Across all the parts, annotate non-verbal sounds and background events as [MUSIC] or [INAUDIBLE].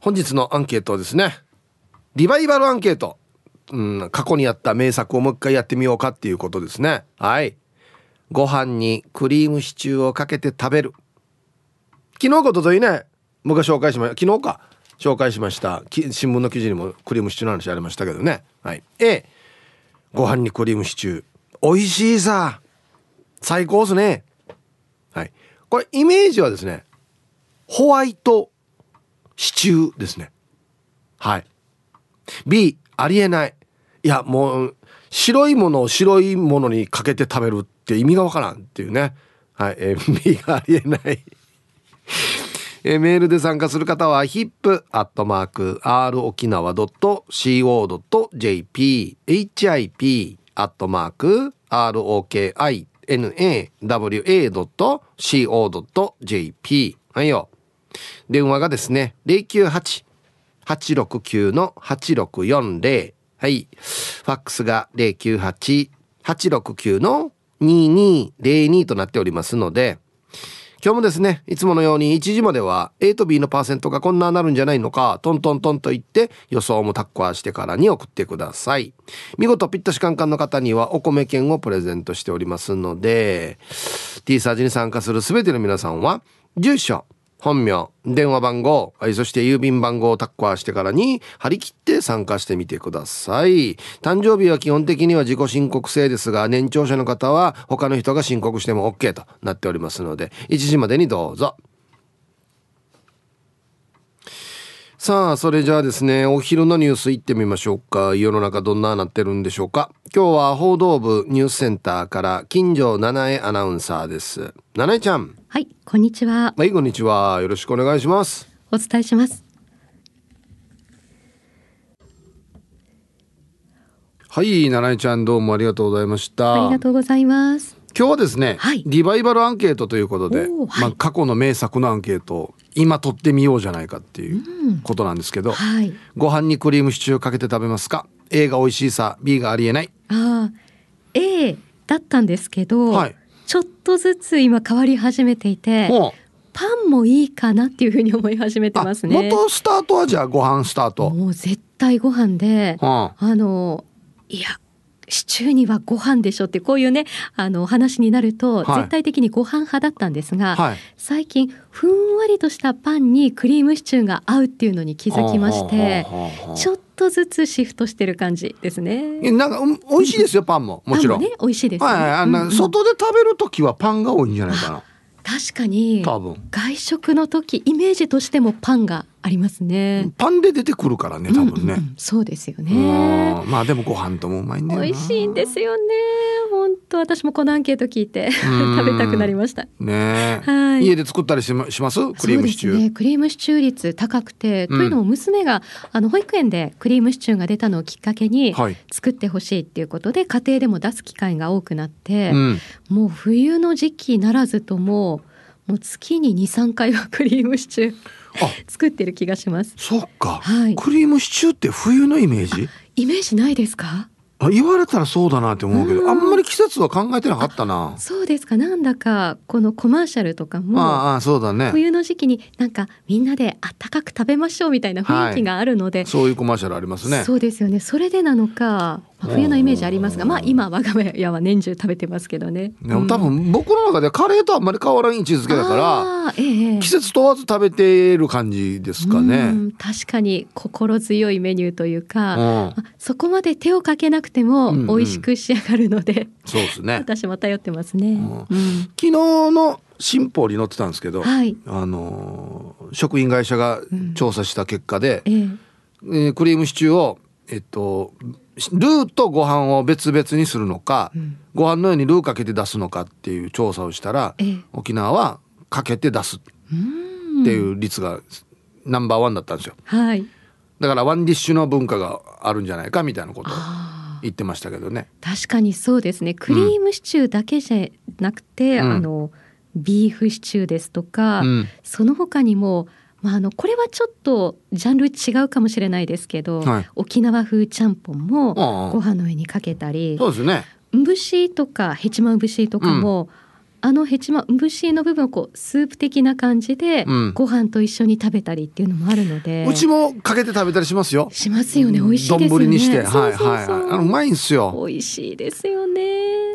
本日のアンケートですねリバイバルアンケート、うん、過去にやった名作をもう一回やってみようかっていうことですね。はい。ご飯にクリームシチューをかけて食べる。昨日ことといね僕が紹介しました。昨日か。紹介しました。新聞の記事にもクリームシチューの話ありましたけどね。はい。A ご飯にクリームシチュー。美味しいさ。最高っすね。はい。これイメージはですねホワイトシチューですね。はい。B ありえない。いやもう白いものを白いものにかけて食べるって意味がわからんっていうね。はい、えー、[LAUGHS] B がありえない。えメールで参加する方は hip.r 沖縄 .co.jp hip アットマーク ROKINAWA.co.jp はいよ。電話がですね098-869-8640はい。ファックスが098-869-2202となっておりますので今日もですねいつものように1時までは A と B のパーセントがこんななるんじゃないのかトントントンと言って予想もタッコアしてからに送ってください。見事ピッタシカンカンの方にはお米券をプレゼントしておりますので T サージに参加する全ての皆さんは住所本名、電話番号、はい、そして郵便番号をタッカーしてからに張り切って参加してみてください。誕生日は基本的には自己申告制ですが、年長者の方は他の人が申告しても OK となっておりますので、1時までにどうぞ。さあ、それじゃあですね、お昼のニュース行ってみましょうか。世の中どんななってるんでしょうか。今日は報道部ニュースセンターから金城七重アナウンサーです。七重ちゃん。はい、こんにちは。はい、こんにちは。よろしくお願いします。お伝えします。はい、七重ちゃんどうもありがとうございました。ありがとうございます。今日はですね、はい、リバイバルアンケートということで、はい、まあ、過去の名作のアンケートを今取ってみようじゃないかっていうことなんですけど、うんはい、ご飯にクリームシチューかけて食べますか？A が美味しいさ B がありえない。あ A だったんですけど、はい、ちょっとずつ今変わり始めていてパンもいいかなっていうふうに思い始めてますね。元スタートはじゃあご飯スタート。もう絶対ご飯で、はあ、あのいやシチューにはご飯でしょってこういうねあの話になると、絶対的にご飯派だったんですが、はい、最近ふんわりとしたパンにクリームシチューが合うっていうのに気づきましてちょっとずつシフトしてる感じですね。なんか、うん、美味しいですよパンも。もちろん。ね美味しいです、ね、はい、あの、うんうん、外で食べる時はパンが多いんじゃないかな。確かに。外食の時イメージとしてもパンがありますね。パンで出てくるからね多分ね、うんうん、そうですよね。まあでもご飯ともうまいんだよ美味しいんですよね。本当。私もこのアンケート聞いて食べたくなりました。ね。はい。家で作ったりしまします？クリームシチュー、ね、クリームシチュー率高くて、うん、というのも娘があの保育園でクリームシチューが出たのをきっかけに作ってほしいっていうことで、はい、家庭でも出す機会が多くなって、うん、もう冬の時期ならずとももう月に23回はクリームシチュー作ってる気がします。そっか、はい、クリームシチューって冬のイメージ？イメージないですか？あ言われたらそうだなって思うけどあんまり季節は考えてなかったな。そうですか。なんだかこのコマーシャルとかもああそうだね。冬の時期になんかみんなであったかく食べましょうみたいな雰囲気があるので、はい、そういうコマーシャルありますね。そうですよね。それでなのか冬のイメージありますが、まあ今我が家は年中食べてますけどね。でも多分僕の中でカレーとあんまり変わらん位置づけだから、ええ、季節問わず食べてる感じですかね。確かに心強いメニューというか、そこまで手をかけなくても美味しく仕上がるので、うんうん、そうですね。[LAUGHS] 私も頼ってますね。うん、昨日の新報に載ってたんですけど、はい、あの食品会社が調査した結果で、うん、えー、クリームシチューをえっとルーとご飯を別々にするのか、うん、ご飯のようにルーかけて出すのかっていう調査をしたら、沖縄はかけて出すっていう率がナンバーワンだったんですよ。はい、だからワンディッシュの文化があるんじゃないかみたいなことを言ってましたけどね。確かにそうですね。クリームシチューだけじゃなくて、うん、あのビーフシチューですとか、うん、その他にもまあ、あのこれはちょっとジャンル違うかもしれないですけど、はい、沖縄風ちゃんぽんもご飯の上にかけたりそうですね。節とかヘチマ節とかも、あのヘチマ節の部分をこうスープ的な感じで、うん、ご飯と一緒に食べたりっていうのもあるので。うちもかけて食べたりしますよ。しますよね。美味しいですよね。にして。はいはいあのうまいんですよ。美味しいですよね。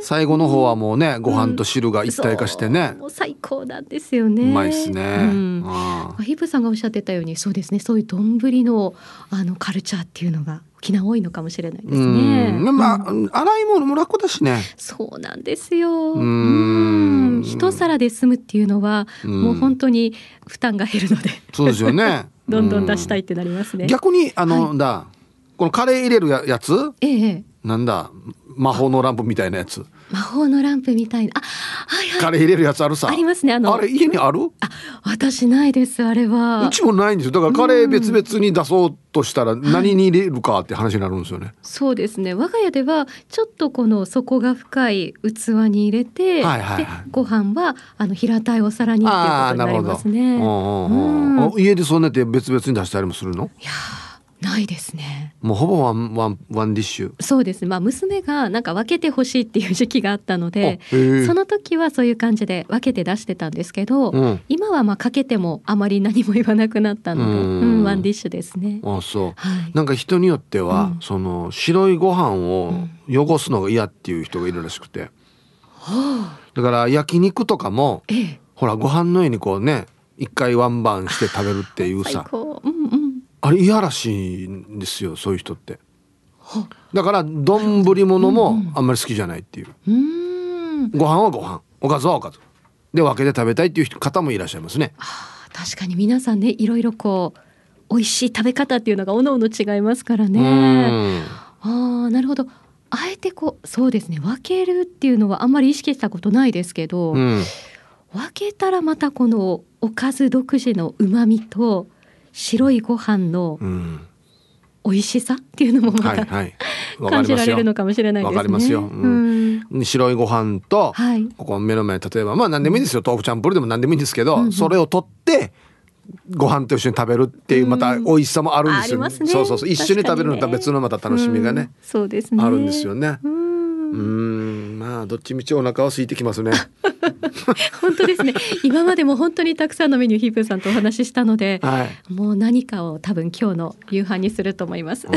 最後の方はもうねご飯と汁が一体化してね、う。ん、最高なんですよね。うまいですね、うん、ヒブさんがおっしゃってたようにそうですね。そういう丼のあのカルチャーっていうのが沖縄多いのかもしれないですね。まあ、洗い物も楽だしね。そうなんですよ。うん一皿で済むっていうのは、もう本当に負担が減るので。そうですよね。[LAUGHS] どんどん出したいってなりますね。逆にあの、はい、だこのカレー入れるやつ、ええ、なんだ魔法のランプみたいなやつ？魔法のランプみたいな。あ、はいはい。カレー入れるやつあるさ。ありますね。あの。あれ家にある？あ、私ないです。あれは。うちもないんですよ。だからカレー別々に出そうとしたら何に入れるかって話になるんですよね。はい、そうですね。我が家ではちょっとこの底が深い器に入れて、はいはいはい、でご飯はあの平たいお皿にっていうことになりますね。うん、家でそうなって別々に出したりもするの？いや。ないですね。もうほぼワンワンワンディッシュ。そうです。まあ娘がなんか分けてほしいっていう時期があったので、その時はそういう感じで分けて出してたんですけど、うん、今はまあかけてもあまり何も言わなくなったので、うん、ワンディッシュですね。あそう。はい、なんか人によっては、うん、その白いご飯を汚すのが嫌っていう人がいるらしくて、だから焼肉とかも、ええ、ほらご飯の上にこうね一回ワンバンして食べるっていうさ。うんうんあれ嫌らしいんですよそういう人って。だから丼物もあんまり好きじゃないっていう、うん、ご飯はご飯。おかずはおかず。で分けて食べたいっていう方もいらっしゃいますね。確かに皆さんねいろいろこう美味しい食べ方っていうのがおのおの違いますからね。ああなるほど。あえてこうそうですね分けるっていうのはあんまり意識したことないですけど、うん、分けたらまたこのおかず独自のうまみと白いご飯の美味しさっていうのもまた、はいはい、[LAUGHS] 感じられるのかもしれないですね。わかりますよ。うん、白いご飯と、はい、ここ目の前例えばまあ何でもいいんですよ。豆腐チャンプルでも何でもいいんですけど、うんうん、それを取ってご飯と一緒に食べるっていうまた美味しさもあるんですよ、ね、ね、そうそうそう。一緒に食べるのとは別のまた楽しみがね、うん、そうですね。あるんですよね。うんまあどっちみちお腹は空いてきますね。[LAUGHS] 本当ですね。今までも本当にたくさんのメニューヒープさんとお話ししたので、はい、もう何かを多分今日の夕飯にすると思います。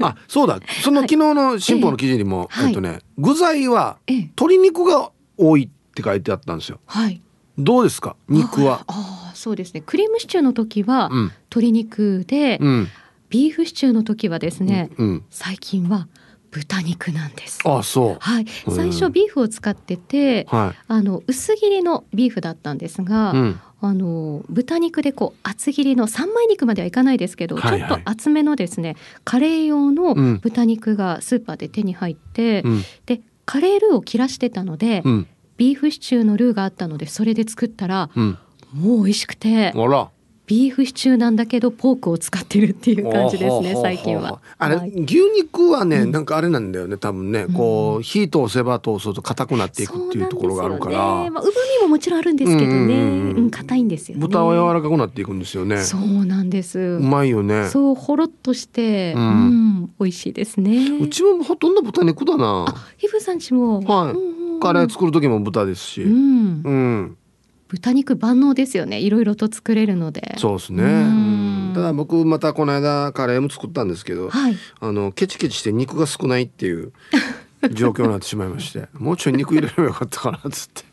あそうだ。その昨日の新報の記事にも、はい、えっとね具材は鶏肉が多いって書いてあったんですよ。はい。どうですか？肉は。ああそうですね。クリームシチューの時は鶏肉で、うん、ビーフシチューの時はですね、うん、最近は豚肉なんです。あそう。はい。最初ビーフを使ってて、はい、あの薄切りのビーフだったんですが、うん、あの豚肉でこう厚切りの三枚肉まではいかないですけど、はいはい、ちょっと厚めのですねカレー用の豚肉がスーパーで手に入って、うん、でカレールーを切らしてたので、うん、ビーフシチューのルーがあったのでそれで作ったら、もう美味しくて。あら。ビーフシチューなんだけどポークを使ってるっていう感じですね最近は。あれ、はい、牛肉はね、なんかあれなんだよね多分ね、こう火通せば通すと硬くなっていくっていうところがあるから。ね、まあうももちろんあるんですけどね、うん硬いんですよ、ね、豚は柔らかくなっていくんですよね。そうなんです。うまいよね。そうほろっとして、うん、うん、美味しいですね。うちもほとんど豚肉だな。あ、ひふさんちも。はい。うんうん、カレー作る時も豚ですし。うん。うん豚肉万能ですよね。いろいろと作れるので。そうですね。ただ僕またこの間カレーも作ったんですけど、はい、あのケチケチして肉が少ないっていう [LAUGHS] 状況になってしまいましてもうちょい肉入れればよかったかなっつって。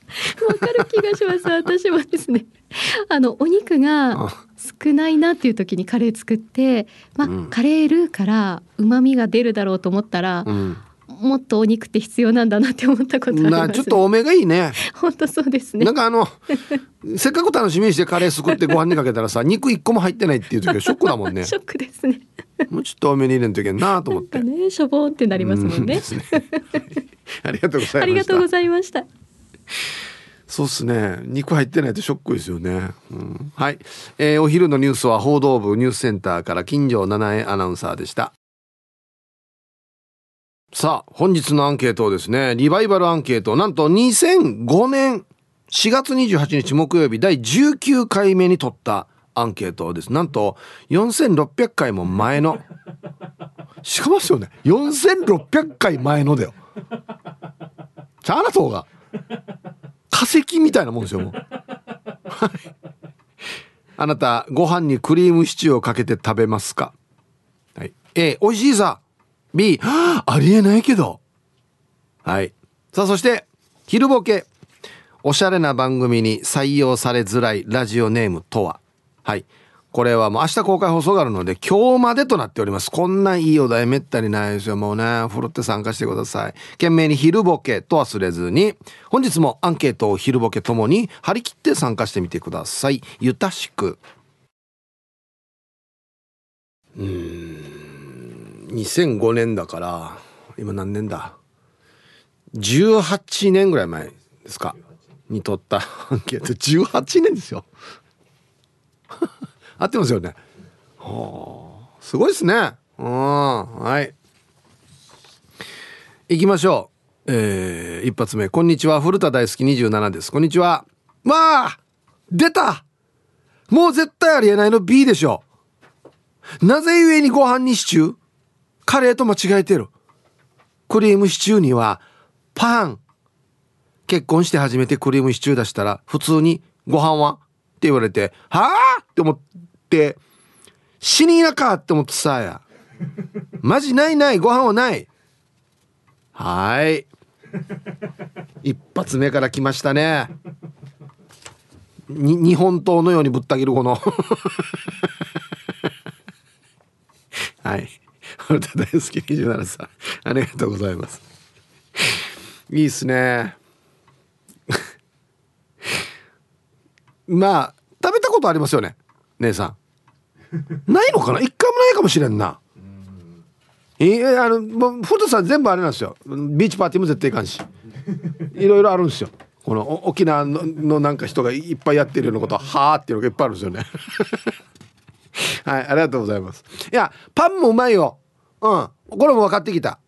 わかる気がします。私もですね。あのお肉が少ないなっていう時にカレー作ってまあ、うん、カレールーから旨味が出るだろうと思ったら、うんもっとお肉って必要なんだなって思ったことあります、ちょっと多めがいいね。本当そうですね。なんかあの [LAUGHS] せっかく楽しみにしてカレー作ってご飯にかけたらさ肉一個も入ってないっていう時はショックだもんね。ショックですね。もうちょっと多めに入れんといけんなと思って。ねしょぼんってなりますもんね。ね、[LAUGHS] ありがとうございました。ありがとうございました。そうっすね。肉入ってないとショックですよね、うん、はい、えー、お昼のニュースは報道部ニュースセンターから金城七重アナウンサーでしたさあ、本日のアンケートをですね、リバイバルアンケート、なんと2005年4月28日木曜日第19回目に取ったアンケートです。なんと4600回も前の。しかもですよね、4600回前のだよ。チャーナトが。化石みたいなもんですよもうあなたご飯にクリームシチューをかけて食べますか？はい A 美味しいさ B ありえないけどはいさあそして昼ボケおしゃれな番組に採用されづらいラジオネームとははいこれはもう明日公開放送があるので今日までとなっております。こんないいお題めったにないですよ。もうね、ふるって参加してください。懸命に昼ボケと忘れずに、本日もアンケートを昼ボケともに張り切って参加してみてください。ゆたしく。うん、2005年だから、今何年だ ?18 年ぐらい前ですかに取ったアンケート。18年ですよ。[LAUGHS] 合ってますよね。はあ、すごいですね。うん、はい。行きましょう。えー、一発目。こんにちは。古田大好き27です。こんにちは。まあ出たもう絶対ありえないの B でしょ。なぜ故にご飯にシチュー？カレーと間違えてる。クリームシチューにはパン。結婚して初めてクリームシチュー出したら普通にご飯は？って言われて、はあって思って、死になかって思ってさや。マジないないご飯はない。はい。一発目から来ましたね。に日本刀のようにぶった切るこの。[LAUGHS] はい。大好き27さんありがとうございます。いいっすね。[LAUGHS] まあ食べたことありますよね姉さん。ないのかな？一回もないかもしれんな。えー、あのもう古田さん全部あれなんですよ。ビーチパーティーも絶対行かんし。いろいろあるんですよ。この沖縄ののなんか人がいっぱいやってるようなことはあっていうのがいっぱいあるんですよね。[LAUGHS] はいありがとうございます。いやパンもうまいよ。うんこれも分かってきた。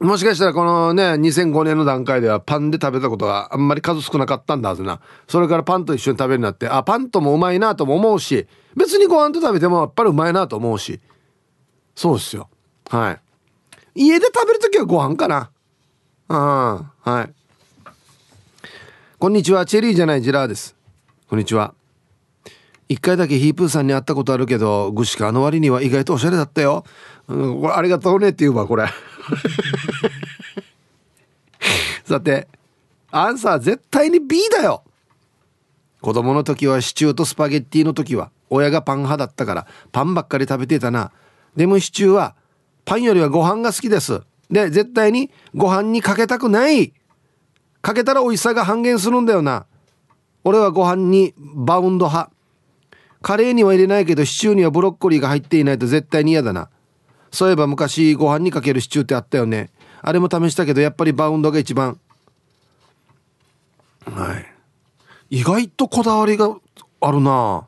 もしかしたらこのね2005年の段階ではパンで食べたことがあんまり数少なかったんだはずな。それからパンと一緒に食べるようになってあパンともうまいなとも思うし別にご飯と食べてもやっぱりうまいなと思うし。そうですよ。はい。家で食べる時はご飯かな。うん。はい。こんにちは。チェリーじゃないジラーです。こんにちは。一回だけヒープーさんに会ったことあるけどグシカあの割には意外とおしゃれだったよ、うん、これありがとうねって言うわこれ。[LAUGHS] さてアンサー絶対に B だよ。子供の時はシチューとスパゲッティの時は親がパン派だったからパンばっかり食べてたな。でもシチューはパンよりはご飯が好きです。で絶対にご飯にかけたくない。かけたら美味しさが半減するんだよな。俺はご飯にバウンド派カレーには入れないけどシチューにはブロッコリーが入っていないと絶対に嫌だな。そういえば昔ご飯にかけるシチューってあったよね。あれも試したけどやっぱりバウンドが一番。はい。意外とこだわりがあるな。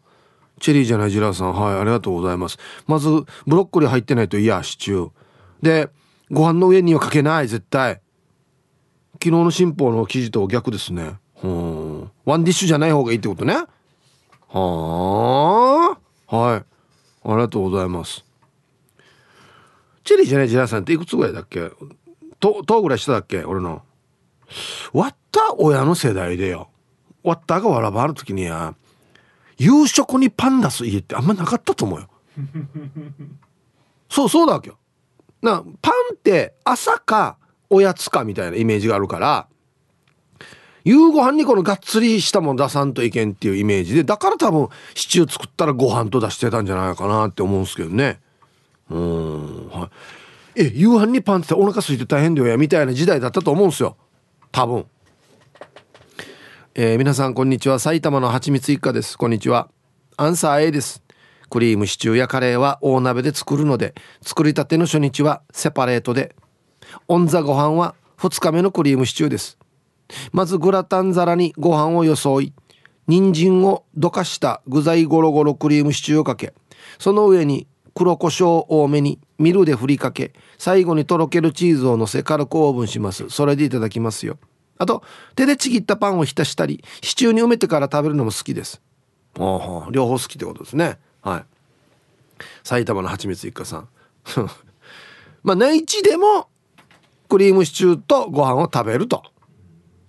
チェリーじゃないジラーさん。はいありがとうございます。まずブロッコリー入ってないと嫌シチュー。でご飯の上にはかけない絶対。昨日の新報の記事と逆ですね。うん。ワンディッシュじゃない方がいいってことね。はあ。はい。ありがとうございます。チェリーじゃないジラさんっていくつぐらいだっけ？ととぐらいしただっけ？俺の。割った親の世代でよ。割ったがわらばある時には夕食にパン出す家ってあんまなかったと思うよ。そうそうだわけよ。なパンって朝かおやつかみたいなイメージがあるから夕ご飯にこのがっつりしたもん出さんといけんっていうイメージでだから多分シチュー作ったらご飯と出してたんじゃないかなって思うんですけどね。うんはい。え夕飯にパンってお腹空いて大変だよやみたいな時代だったと思うんですよ。多分。えー、皆さんこんにちは。埼玉のはちみつ一家です。こんにちは。アンサー A です。クリームシチューやカレーは大鍋で作るので作りたての初日はセパレートで。オンザご飯は2日目のクリームシチューです。まずグラタン皿にご飯を装い人参をどかした具材ゴロゴロクリームシチューをかけその上に黒胡椒多めにミルで振りかけ最後にとろけるチーズをのせ軽くオーブンします。それでいただきますよ。あと手でちぎったパンを浸したりシチューに埋めてから食べるのも好きです。ああ両方好きってことですね。はい。埼玉のはちみつ一家さん。[LAUGHS] まあ内地でもクリームシチューとご飯を食べると。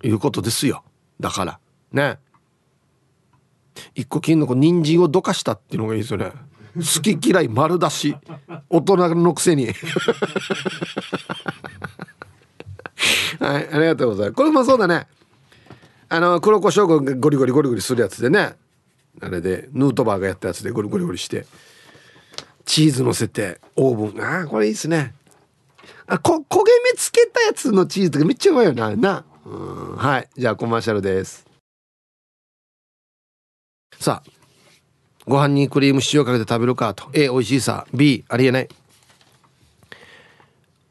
いうことですよ。だから。ね。一個金の子人参をどかしたっていうのがいいですよね。好き嫌い丸出し。大人のくせに。[LAUGHS] はいありがとうございます。これもそうだね。あの黒胡椒がゴリゴリゴリゴリするやつでね。あれでヌートバーがやったやつでゴリゴリゴリして。チーズ乗せてオーブン。ああこれいいっすね。あこ焦げ目つけたやつのチーズとかめっちゃうまいよなな。うん。はい。じゃあコマーシャルです。さあご飯にクリームシチューをかけて食べるかと。A 美味しいさ。B ありえない。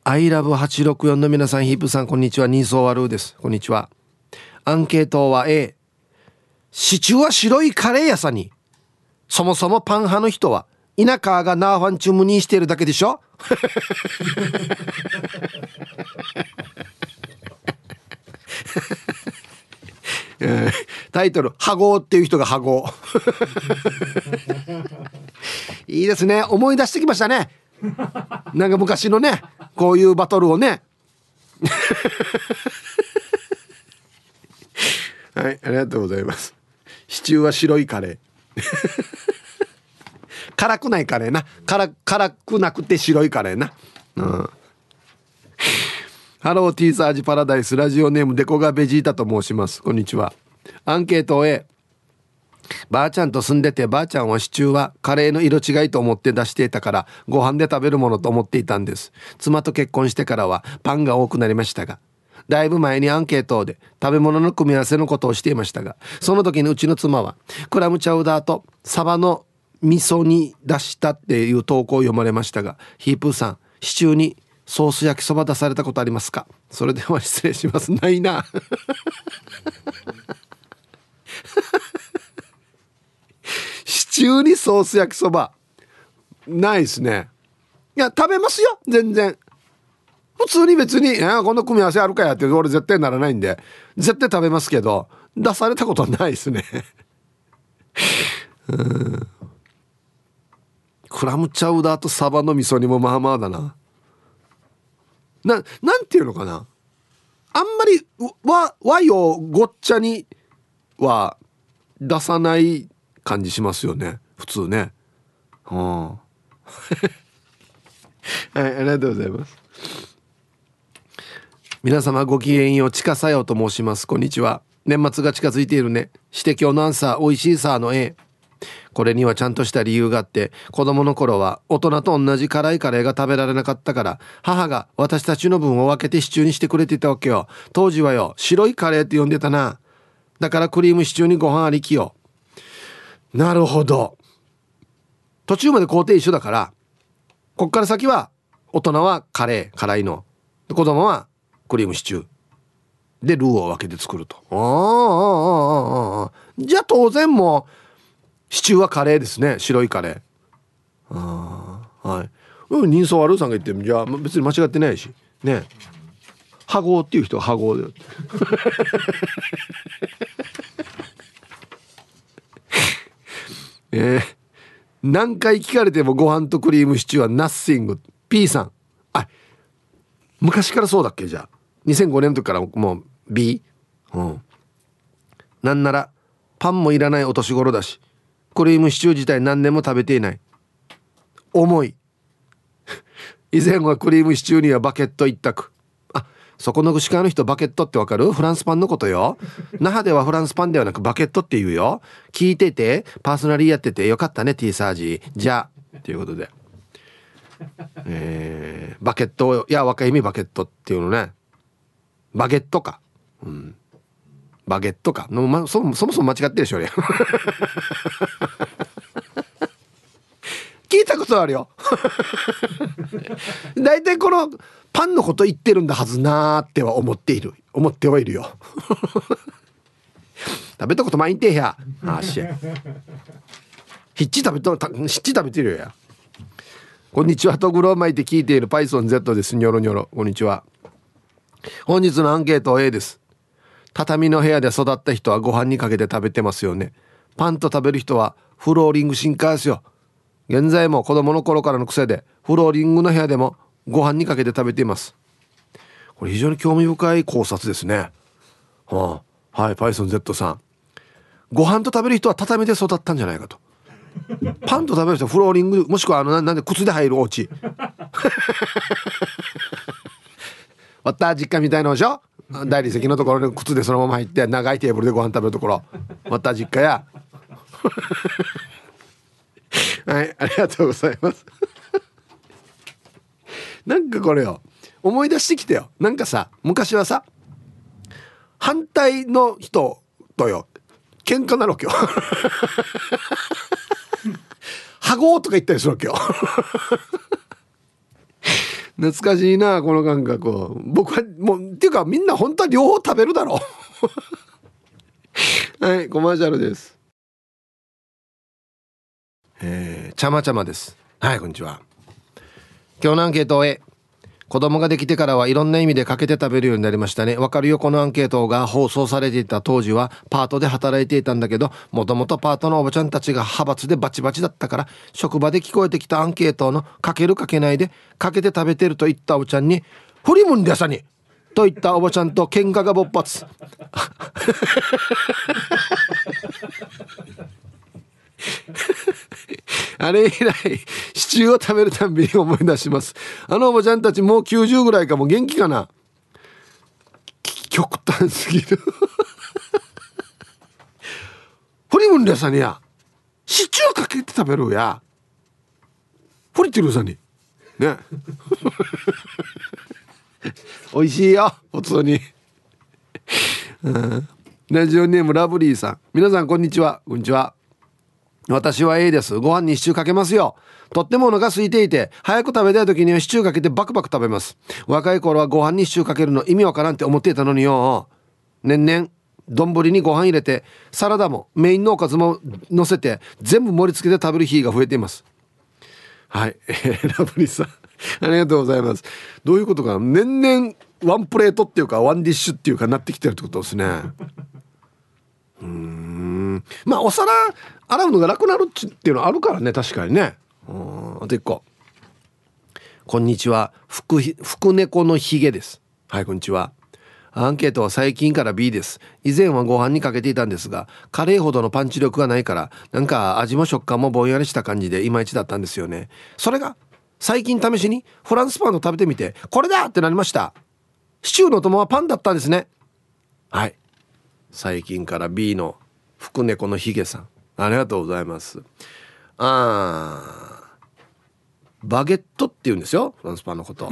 アイラブ864の皆さんヒープさんこんにちは。ニーソーワルーです。こんにちは。アンケートは A シチューは白いカレー屋さんに。そもそもパン派の人は田舎がナーファンチュムにしてるだけでしょ？[LAUGHS] タイトル「ハゴっていう人がハゴいいですね。思い出してきましたね。なんか昔のねこういうバトルをね。はいありがとうございます。シチューは白いカレー。辛くないカレーな。辛辛くなくて白いカレーな。うん。ハローティーサージパラダイスラジオネームデコがベジータと申します。こんにちは。アンケート A ばあちゃんと住んでてばあちゃんはシチューはカレーの色違いと思って出していたからご飯で食べるものと思っていたんです。妻と結婚してからはパンが多くなりましたがだいぶ前にアンケートで食べ物の組み合わせのことをしていましたがその時にうちの妻はクラムチャウダーとサバの味噌に出したっていう投稿を読まれましたがヒープーさんシチューにソース焼きそば出されたことありますか？それでは失礼します。ないな。シチューにソース焼きそば。ないですね。いや食べますよ。全然。普通に別に「この組み合わせあるかや」って俺絶対ならないんで絶対食べますけど出されたことはないですね。うん。クラムチャウダーとサバの味噌煮もまあまあだな。ななんていうのかな？あんまり和和洋ごっちゃには出さない感じしますよね。普通ね。はあはいありがとうございます。皆様ごきげんようちかさよと申します。こんにちは。年末が近づいているね。して今日のアンサー美味しいさの A これにはちゃんとした理由があって子供の頃は大人と同じ辛いカレーが食べられなかったから母が私たちの分を分けてシチューにしてくれていたわけよ。当時はよ白いカレーって呼んでたな。だからクリームシチューにご飯ありきよ。なるほど。途中まで工程一緒だからこっから先は大人はカレー辛いの。子供はクリームシチュー。でルーを分けて作ると。ああじゃあ当然もうシチューはカレーですね。白いカレー。ああはい。うん人相悪さんが言ってじゃあ別に間違ってないし。ね。ハゴっていう人はハゴで [LAUGHS] えー、何回聞かれてもご飯とクリームシチューはナッシング。P さん。あ昔からそうだっけ？じゃあ。2005年の時からもう B うん。なんならパンもいらないお年頃だし。クリームシチュー自体何年も食べていない。重い。以前はクリームシチューにはバケット一択。あそこの串川の人バケットってわかる？フランスパンのことよ。那覇ではフランスパンではなくバケットって言うよ。聞いててパーソナリーやっててよかったね T サージじゃあ。ということで。えー、バケットいや若い意味バケットっていうのね。バゲットか。うん。バゲットか。の、ま、そそもそも間違ってるでしょ俺聞いたことあるよ。大体このパンのこと言ってるんだはずなーっては思っている。思ってはいるよ。食べたことないんてや。あしひっち食べとひっち食べてるよや。こんにちはとぐろを巻いて聞いている PythonZ です。ニョロニョロ。こんにちは。本日のアンケート A です。畳の部屋で育った人はご飯にかけて食べてますよねパンと食べる人はフローリング進化ですよ現在も子供の頃からの癖でフローリングの部屋でもご飯にかけて食べていますこれ非常に興味深い考察ですねはあはい、パイソン Z さん。ご飯と食べる人は畳で育ったんじゃないかと。パンと食べる人はフローリング、もしくはあの、なんで靴で入るお家。[LAUGHS] わった実家みたいのでしょ大理石のところに靴でそのまま入って長いテーブルでご飯食べるところ。わった実家や。[LAUGHS] はい、ありがとうございます。[LAUGHS] なんかこれよ、思い出してきてよ。なんかさ、昔はさ、反対の人とよ喧嘩なるわけよ [LAUGHS] ハゴとか言ったりするわけよ懐かしいなこの感覚僕はもうっていうかみんな本当は両方食べるだろう。[LAUGHS] はいコマーシャルです。えー、ちゃまちゃまです。はいこんにちは。今日のアンケートを子供ができてからはいろんな意味でかけて食べるようになりましたね。わかるよ、このアンケートが放送されていた当時はパートで働いていたんだけど、もともとパートのおばちゃんたちが派閥でバチバチだったから、職場で聞こえてきたアンケートのかけるかけないで、かけて食べてると言ったおばちゃんに、フリムンでさにと言ったおばちゃんと喧嘩が勃発。[LAUGHS] あれ以来、シチューを食べるたんびに思い出します。あのおばちゃんたちもう90ぐらいかも元気かな極端すぎるフリムンレさんにや、シチューかけて食べるや。フリティルさんに。ね。[LAUGHS] 美味しいよ、普通に。ラジオネームラブリーさん。皆さんこんにちは。こんにちは。私は A です。ご飯にシチューかけますよ。とってもお腹空いていて、早く食べたい時にはシチューかけてバクバク食べます。若い頃はご飯にシチューかけるの意味わからんって思っていたのによ。年々、丼にご飯入れて、サラダもメインのおかずも乗せて、全部盛り付けて食べる日が増えています。はい。[LAUGHS] ラブリさん。ありがとうございます。どういうことか年々ワンプレートっていうか、ワンディッシュっていうかなってきてるってことですね。うん。まあ、お皿洗うのがなくなるっていうのはあるからね確かにね。うん。あと一個。こんにちは。福福猫のひげです。はいこんにちは。アンケートは最近から B です。以前はご飯にかけていたんですがカレーほどのパンチ力がないからなんか味も食感もぼんやりした感じでいまいちだったんですよね。それが最近試しにフランスパンを食べてみてこれだってなりました。シチューの友はパンだったんですね。はい。最近から B の福猫のひげさん。ありがとうございます。あバゲットって言うんですよフランスパンのこと。[LAUGHS]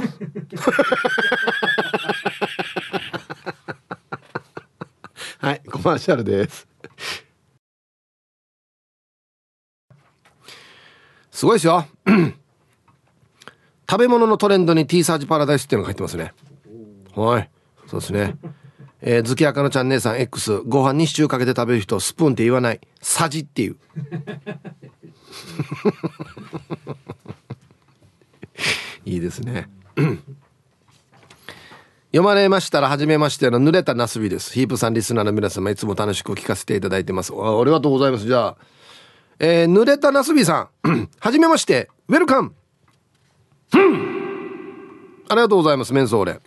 はいコマーシャルです。すごいですよ。食べ物のトレンドに T サージパラダイスっていうのが入ってますね。はいそうですね。えー、月赤のちゃん姉さん X ご飯にシチューかけて食べる人スプーンって言わない。さじっていう。[LAUGHS] いいですね。[COUGHS] 読まれましたら初めましての濡れたなすびです。ヒープさんリスナーの皆様いつも楽しく聞かせていただいてます。ありがとうございます。じゃあえー、濡れたなすびさん。[COUGHS] はじめまして。ウェルカムありがとうございますメンソーレ。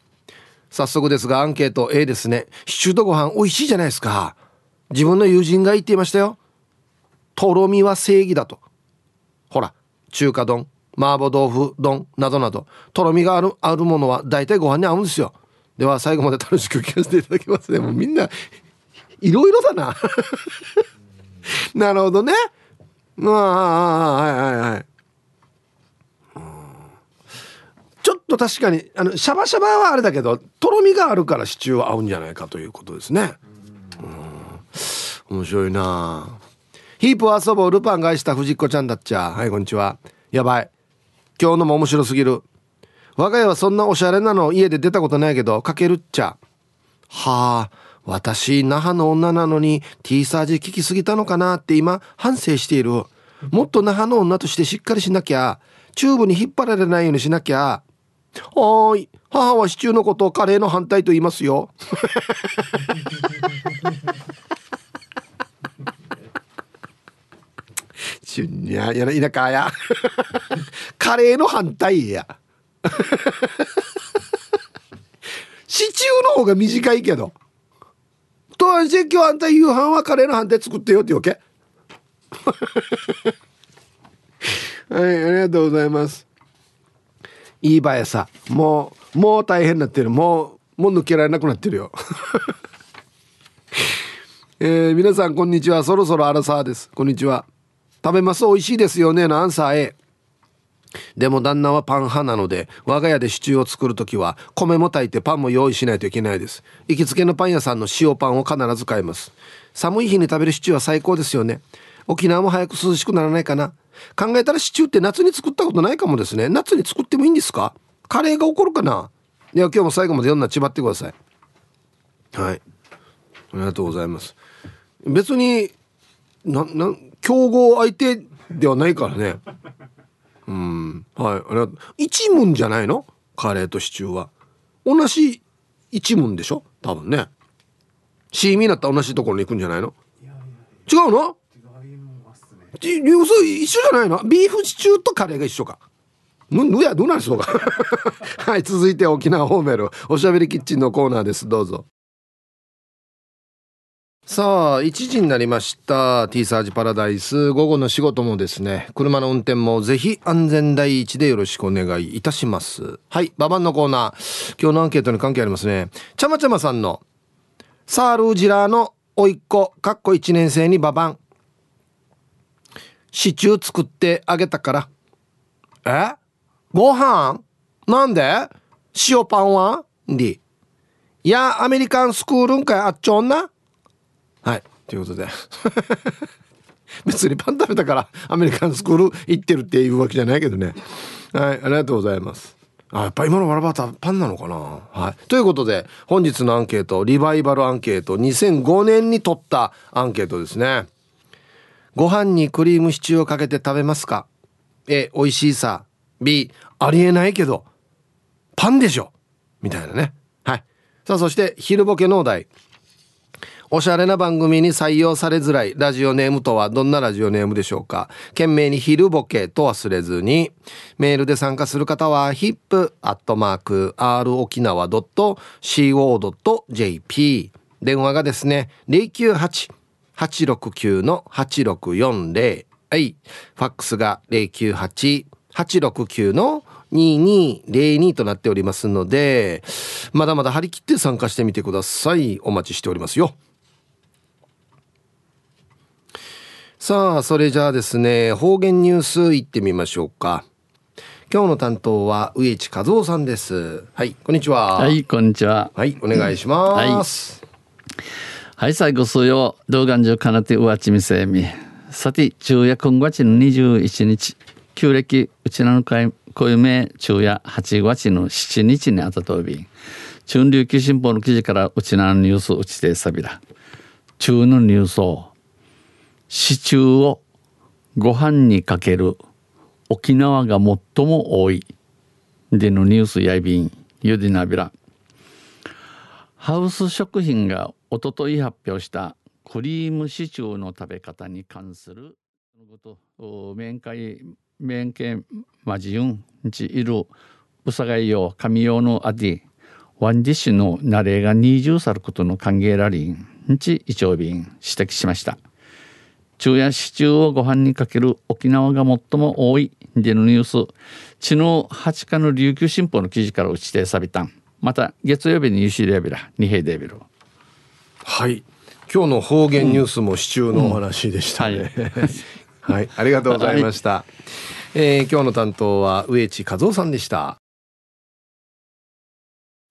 早速ですがアンケート A ですね。シチューとご飯美味しいじゃないですか。自分の友人が言っていましたよ。とろみは正義だと。ほら中華丼麻婆豆腐丼などなど。とろみがあるあるものは大体ご飯に合うんですよ。では最後まで楽しく聞かせていただきますね。もうみんないろいろだな。[LAUGHS] なるほどね。ああはいはいはい。ちょっと確かにあのシャバシャバはあれだけどとろみがあるからシチューは合うんじゃないかということですね。うん。面白いな。ヒープ遊ぼうルパン返した藤子ちゃんだっちゃ。はいこんにちは。やばい。今日のも面白すぎる。我が家はそんなおしゃれなの家で出たことないけどかけるっちゃ。はあ私那覇の女なのに T サージ聞きすぎたのかなって今反省している。もっと那覇の女としてしっかりしなきゃ。チューブに引っ張られないようにしなきゃ。はい。母はシチューのことをカレーの反対と言いますよ。ちゅんや、やな、田舎や。カレーの反対や。シチューの方が短いけど。とはいえ今日あんた夕飯はカレーの判定作ってよってわけはいありがとうございますいい場合さ。もうもう大変になってる。もうもう抜けられなくなってるよ。[LAUGHS] えー、皆さんこんにちは。そろそろアラサーです。こんにちは。食べます。美味しいですよね。のアンサー A でも旦那はパン派なので我が家でシチューを作る時は米も炊いてパンも用意しないといけないです。行きつけのパン屋さんの塩パンを必ず買います。寒い日に食べるシチューは最高ですよね。沖縄も早く涼しくならないかな。考えたらシチューって夏に作ったことないかもですね。夏に作ってもいいんですか？カレーが起こるかな？いや今日も最後まで読んだちばってください。はい。ありがとうございます。別になな競合相手ではないからね。うん。はい。あれは一問じゃないの？カレーとシチューは。同じ一問でしょ？多分ね。シーミーになったら同じところに行くんじゃないの？違うの？要するに一緒じゃないの？ビーフシチューとカレーが一緒か。ぬぬやどうなんですかは。[LAUGHS] い続いて沖縄ホーメルおしゃべりキッチンのコーナーです。どうぞ。さあ1時になりました。T サージパラダイス。午後の仕事もですね車の運転もぜひ安全第一でよろしくお願いいたします。はいババンのコーナー。今日のアンケートに関係ありますね。ちゃまちゃまさんのサールージラーの甥っ子かっこ1年生にババンシチュー作ってあげたから。え？ご飯？なんで？塩パンは？りいやアメリカンスクールんかい？あっちょんな？はい。ということで。[LAUGHS] 別にパン食べたからアメリカンスクール行ってるっていうわけじゃないけどね。はいありがとうございます。あやっぱ今のわらバタパンなのかな？はい。ということで本日のアンケートリバイバルアンケート2005年に取ったアンケートですねご飯にクリームシチューをかけて食べますか？A 美味しいさ。B ありえないけど。パンでしょ？みたいなね。はい。さあそして昼ボケのお題。おしゃれな番組に採用されづらい。ラジオネームとはどんなラジオネームでしょうか？懸命に昼ボケと忘れずに。メールで参加する方は hip.r 沖縄 .co.jp 電話がですね098 098-869-8640はいファックスが098-869の2202となっておりますのでまだまだ張り切って参加してみてくださいお待ちしておりますよさあ、それじゃあですね、方言ニュースいってみましょうか。今日の担当は植地和夫さんです。はい、こんにちは。はい、こんにちは。はい、お願いします。はい、はい、最後数曜、動画中かなてうわちみせみ。さて、昼夜今月の21日、旧暦うちなの会、小夢昼夜8月の7日にあたとび、中琉球新報の記事からうちなのニュースうちてさびら。中のニュースをシチューをご飯にかける沖縄が最も多いでのニュースやいびんゆでなびらハウス食品がおととい発表したクリームシチューの食べ方に関する面会面見マジユンちいるうさがいよ神用のあでワンディッシュのナレが二重さることの歓迎ラリンんち一応便指摘しました。昼夜シチューをご飯にかける沖縄が最も多いでのニュース。知の八日の琉球新報の記事から打ちてさびた。んまた月曜日にユシレビラ二平デビル。はい。今日の方言ニュースもシチューのお話でしたね、うん。うん、はい、[LAUGHS] はい、ありがとうございました、はい、えー、今日の担当は植地和夫さんでした。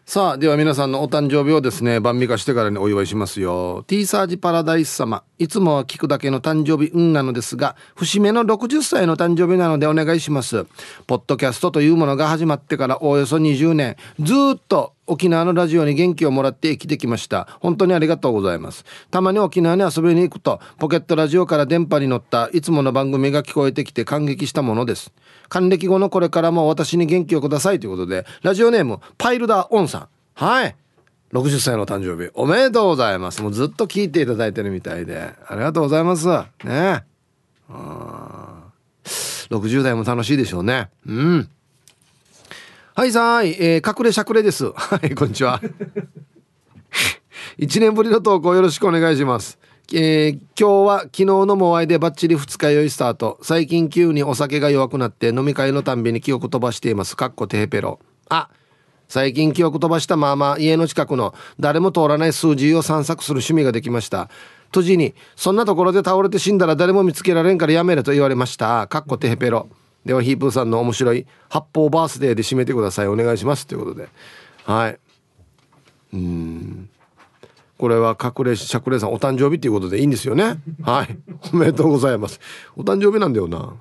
さあ、では皆さんのお誕生日をですね、晩味化してからにお祝いしますよ。T サージパラダイス様。いつもは聞くだけの誕生日運なのですが、節目の60歳の誕生日なのでお願いします。ポッドキャストというものが始まってからおおよそ20年、ずっと沖縄のラジオに元気をもらって生きてきました。本当にありがとうございます。たまに沖縄に遊びに行くと、ポケットラジオから電波に乗ったいつもの番組が聞こえてきて感激したものです。還暦後のこれからも私に元気をくださいということで、ラジオネーム、パイルダーオンさん。はい。60歳の誕生日、おめでとうございます。もうずっと聞いていただいてるみたいで、ありがとうございます。ねあ60代も楽しいでしょうね。うん。はいさーい、えー、隠れしゃくれです。[LAUGHS] はい、こんにちは。[LAUGHS] 1年ぶりの投稿よろしくお願いしますえー、今日は昨日のモアイでバッチリ二日酔いスタート最近急にお酒が弱くなって飲み会のたんびに記憶飛ばしていますかっこテーペロあ最近記憶飛ばしたまま家の近くの誰も通らない数字を散策する趣味ができました。都知にそんなところで倒れて死んだら誰も見つけられんからやめると言われました。かっこテーペロではヒープーさんの面白い発泡バースデーで締めてください。お願いします。ということで。はい。うん。これは隠れしゃくれさんお誕生日っていうことでいいんですよね。はい。おめでとうございます。お誕生日なんだよな。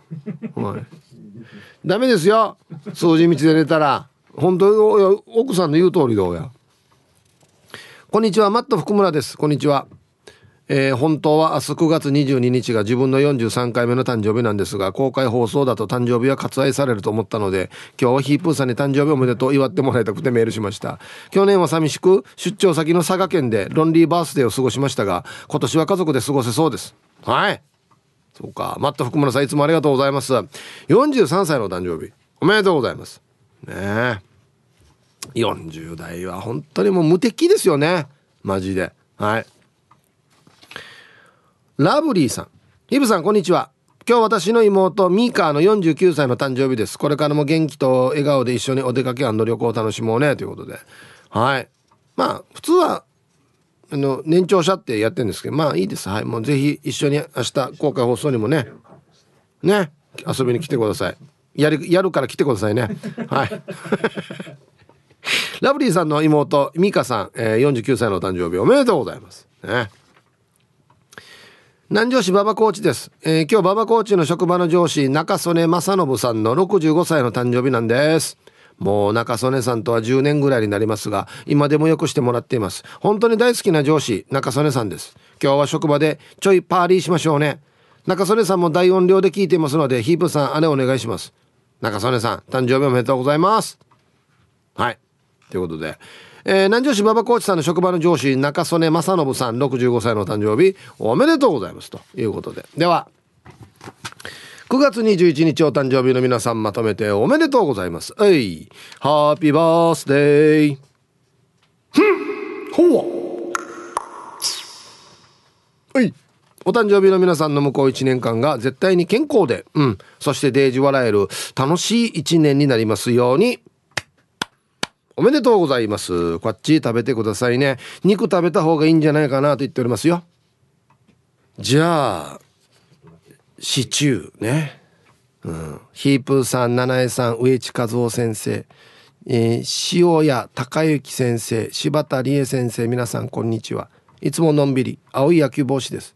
はい。ダメですよ。数字道で寝たら。本当奥さんの言う通りどうや。こんにちはマット福村です。こんにちは。えー、本当は明日9月22日が自分の43回目の誕生日なんですが公開放送だと誕生日は割愛されると思ったので今日はヒープーさんに誕生日おめでとう祝ってもらいたくてメールしました。去年は寂しく出張先の佐賀県でロンリーバースデーを過ごしましたが今年は家族で過ごせそうです。はい。そうか。マット福村さんいつもありがとうございます。43歳の誕生日。おめでとうございます。ね。え40代は本当にもう無敵ですよね。マジで。はい。ラブリーさん。イブさんこんにちは。今日私の妹ミーカーの49歳の誕生日です。これからも元気と笑顔で一緒にお出かけ旅行を楽しもうね。ということで。はい。まあ普通はあの年長者ってやってるんですけどまあいいです。はい。もうぜひ一緒に明日公開放送にもね。ね。遊びに来てください。やるやるから来てくださいね。[LAUGHS] はい。[LAUGHS] ラブリーさんの妹ミカさん、えー、49歳のお誕生日おめでとうございます。ね。南城市馬場コーチです、えー、今日馬場コーチの職場の上司中曽根正信さんの65歳の誕生日なんです。もう中曽根さんとは10年ぐらいになりますが今でもよくしてもらっています。本当に大好きな上司中曽根さんです。今日は職場でちょいパーリーしましょうね。中曽根さんも大音量で聞いていますのでヒープさん姉お願いします中曽根さん誕生日おめでとうございます。はい。ということで。えー、南城市馬場コーチさんの職場の上司中曽根正信さん65歳の誕生日おめでとうございますということで。では9月21日お誕生日の皆さんまとめておめでとうございます。えいハッピーバースデー。ふんほわはい。お誕生日の皆さんの向こう1年間が絶対に健康で、うん、そしてデージ笑える楽しい1年になりますように。おめでとうございます。こっち食べてくださいね。肉食べた方がいいんじゃないかなと言っておりますよ。じゃあ、シチューね。うん。ヒープーさん、七重さん、植地和夫先生、えー、塩谷隆之先生、柴田理恵先生、皆さんこんにちは。いつものんびり、青い野球帽子です。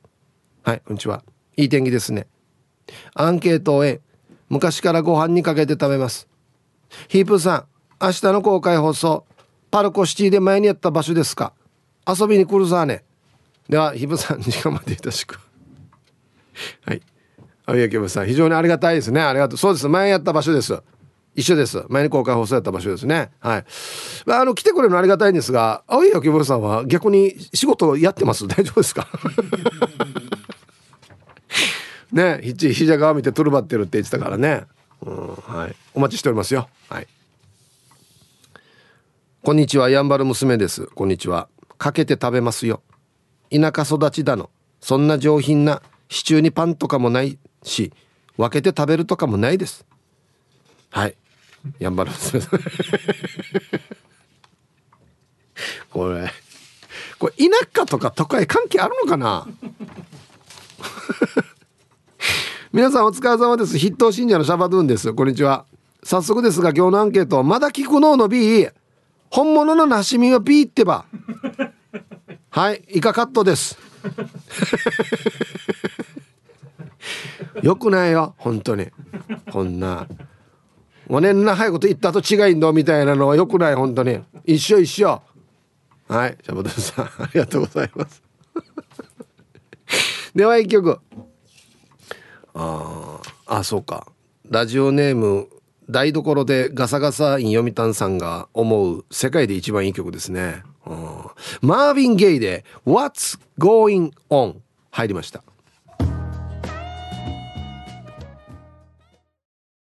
はい、こんにちは。いい天気ですね。アンケートを昔からご飯にかけて食べます。ヒープさん、明日の公開放送パルコシティで前にやった場所ですか？遊びに来るさね。ではひぶさん時間までいたしく。はい。青柳部さん非常にありがたいですね。ありがとう。そうです。前やった場所です。一緒です。前に公開放送やった場所ですね。はい。あの来てくれるのありがたいんですが青柳部さんは逆に仕事やってます？[LAUGHS] 大丈夫ですか？[LAUGHS] ねひちひじゃ側見てトルバってるって言ってたからね。うんはい。お待ちしておりますよ。はい。こんにちは。やんばる娘です。こんにちは。かけて食べますよ。田舎育ちだの。そんな上品な。シチューにパンとかもないし分けて食べるとかもないです。はい。やんばる娘これ。これ田舎とか都会関係あるのかな？皆さんお疲れ様です。筆頭信者のシャバドゥンです。こんにちは。早速ですが今日のアンケート。まだ聞くのの B 本物のなしみは B ってば。はい。イカカットです。よくないよ。本当に。こんな。おねんな早いこと言ったと違いんのみたいなのはよくない本当に。一緒一緒。はいシャボトさんありがとうございます。[LAUGHS] では一曲。ああそうか。ラジオネーム台所でガサガサイン読谷さんが思う世界で一番いい曲ですね、うん、マーヴィン・ゲイで「What's Going On」入りました。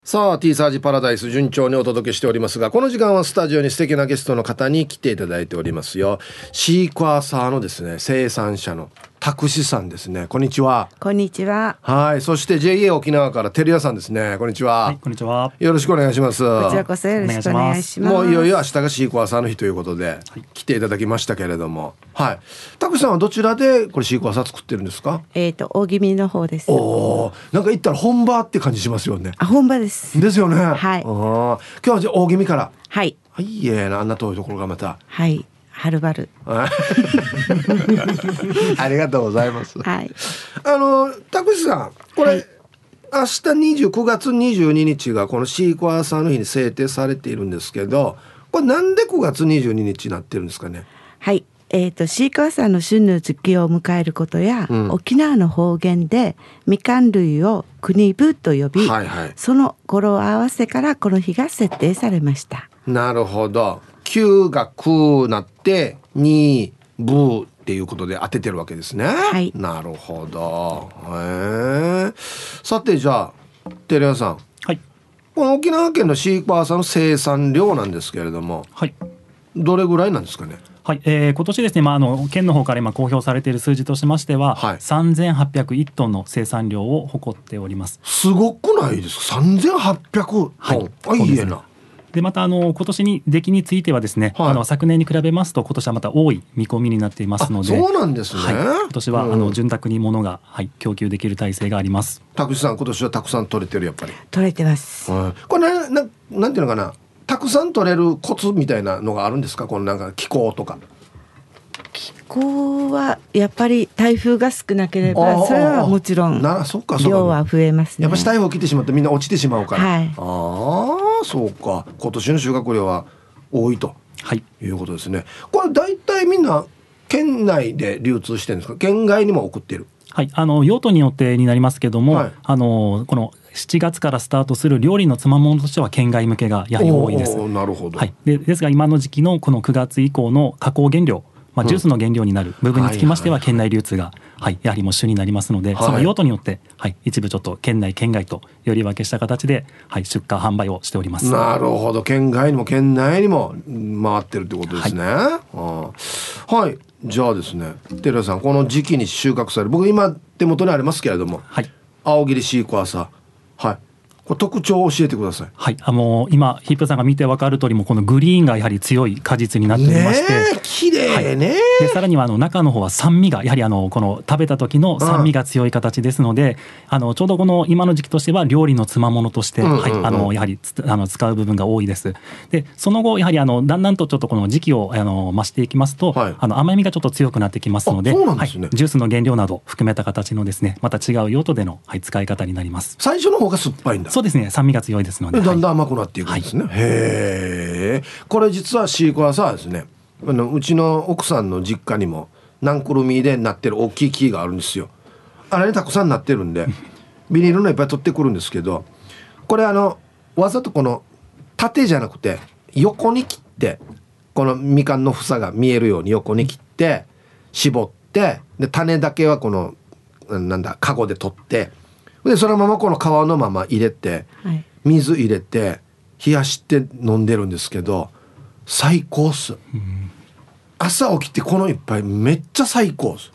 さあ T サージパラダイス順調にお届けしておりますがこの時間はスタジオに素敵なゲストの方に来ていただいておりますよ。シークワーサーのですね生産者のタクシさんですね。こんにちは。こんにちは。はい。そして JA 沖縄から照屋さんですね。こんにちは、はい、こんにちは。よろしくお願いします。こちらこそよろしくお願いします。もういよいよ明日がシークワーサーの日ということで、はい、来ていただきましたけれども。はい。タクシさんはどちらでこれシークワーサー作ってるんですか？えっ、ー、と大気味の方です。おなんか行ったら本場って感じしますよね。あ本場です。ですよね。はい。今日はじゃ大気味から。はい。はい。え。なあんな遠いところがまた。はいはるばる。[LAUGHS] ありがとうございます。はい。あの、たくしさん、これ、はい、明日二十九月二十二日がこのシークワーサーの日に制定されているんですけど、これなんで九月二十二日になってるんですかね？はい。えーと、シークワーサーの旬の時期を迎えることや、うん、沖縄の方言でみかん類を国部と呼び、はいはい、その語呂合わせからこの日が設定されましたなるほど9が9なって2ブっていうことで当ててるわけですね。はい、なるほど。へえ。さてじゃあテレ朝さん。はい。この沖縄県のシークワーサーの生産量なんですけれども。はい。どれぐらいなんですかね？はい、えー、今年ですね、まあ、あの県の方から今公表されている数字としましては、はい、3801トンの生産量を誇っております。すごくないですか？3800トン。はい。あ、いいえな。でまたあの今年に出来についてはですね、はい、あの昨年に比べますと今年はまた多い見込みになっていますのでそうなんですね、はい、今年は、うん、あの潤沢に物が、はい、供給できる体制があります。たくさん今年はたくさん取れてるやっぱり。取れてます、はい、これなななんていうのかな。たくさん取れるコツみたいなのがあるんですか？このなんか気候とか。気候はやっぱり台風が少なければそれはもちろん量は増えますね。やっぱし台風来てしまってみんな落ちてしまうから、はい、ああそうか。今年の収穫量は多いと、はい、いうことですね。これ大体みんな県内で流通してるんですか？県外にも送ってる。はい、あの用途によってになりますけども、はい、あのこの7月からスタートする料理のつまものとしては県外向けがやはり多いです。なるほど。はい。でですが今の時期のこの9月以降の加工原料まあ、ジュースの原料になる部分につきましては県内流通が、はい、やはりもう主になりますので、その用途によって、はい、一部ちょっと県内県外とより分けした形で、はい、出荷販売をしております。なるほど。県外にも県内にも回ってるってことですね。はい、はい、じゃあですね寺さんこの時期に収穫される。僕今手元にありますけれども、はい、青桐シークワーサー。はいこれ特徴を教えてください。はい、あの今ヒップさんが見てわかる通りもこのグリーンがやはり強い果実になっておりまして、綺麗ね、はい、でさらにはあの中の方は酸味がやはりあのこの食べた時の酸味が強い形ですので、あのちょうどこの今の時期としては料理のつまものとして、はい、あのやはりあの使う部分が多いです。でその後やはりあのだんだんとちょっとこの時期をあの増していきますと、はい、あの甘みがちょっと強くなってきますので、でね、はい、ジュースの原料など含めた形のですねまた違う用途での、はい、使い方になります。最初の方が酸っぱいんだ。そうですね。酸味が強強いですので。だんだん甘くなっていくんですね、はい、へえこれ実はシークワーサーですね。あのうちの奥さんの実家にもナンクルミでなってる大きい木があるんですよ。あれねたくさんなってるんで [LAUGHS] ビニールのいっぱい取ってくるんですけどこれあのわざとこの縦じゃなくて横に切ってこのみかんの房が見えるように横に切って絞ってで種だけはこのなんだカゴで取ってでそのままこの皮のまま入れて、はい、水入れて冷やして飲んでるんですけど最高っす、うん、朝起きてこの一杯めっちゃ最高っす。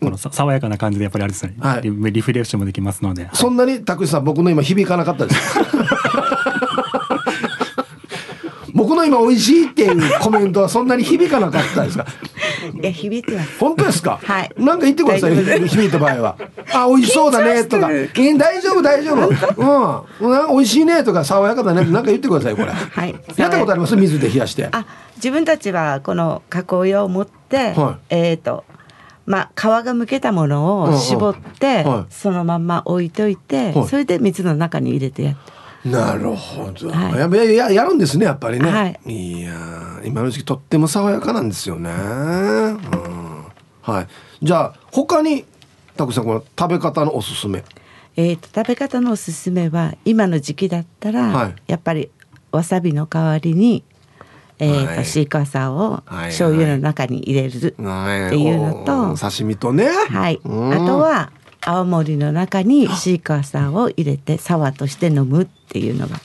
この爽やかな感じでやっぱりあれですね、はい、リフレッシュもできますので、はい、そんなにたくさん僕の今響かなかったです [LAUGHS] 僕の今美味しいっていうコメントはそんなに響かなかったですか？[LAUGHS] いや響いてます。本当ですか？はい。なんか言ってください響いた場合は。あ美味しそうだねとか。大丈夫大丈夫。うん。美味しいねとか爽やかだね。なんか言ってくださいこれ。はい。やったことあります？水で冷やして。あ自分たちはこの加工用を持って、はい、えっ、とまあ、皮がむけたものを絞って、はい、そのまま置いといて、はい、それで水の中に入れてやって。なるほど、はい、やややるんですねやっぱりね、はい、いや今の時期とっても爽やかなんですよね、うん、はい。じゃあ他にたくさんこの食べ方のおすすめ。えーと、食べ方のおすすめは今の時期だったら、はい、やっぱりわさびの代わりにえーと、はい、シークワーサーを醤油の中に入れるっていうのと、はい。はい、刺身とね、はい、あとは青森の中にシークワーサーを入れてサワーとして飲むっていうのが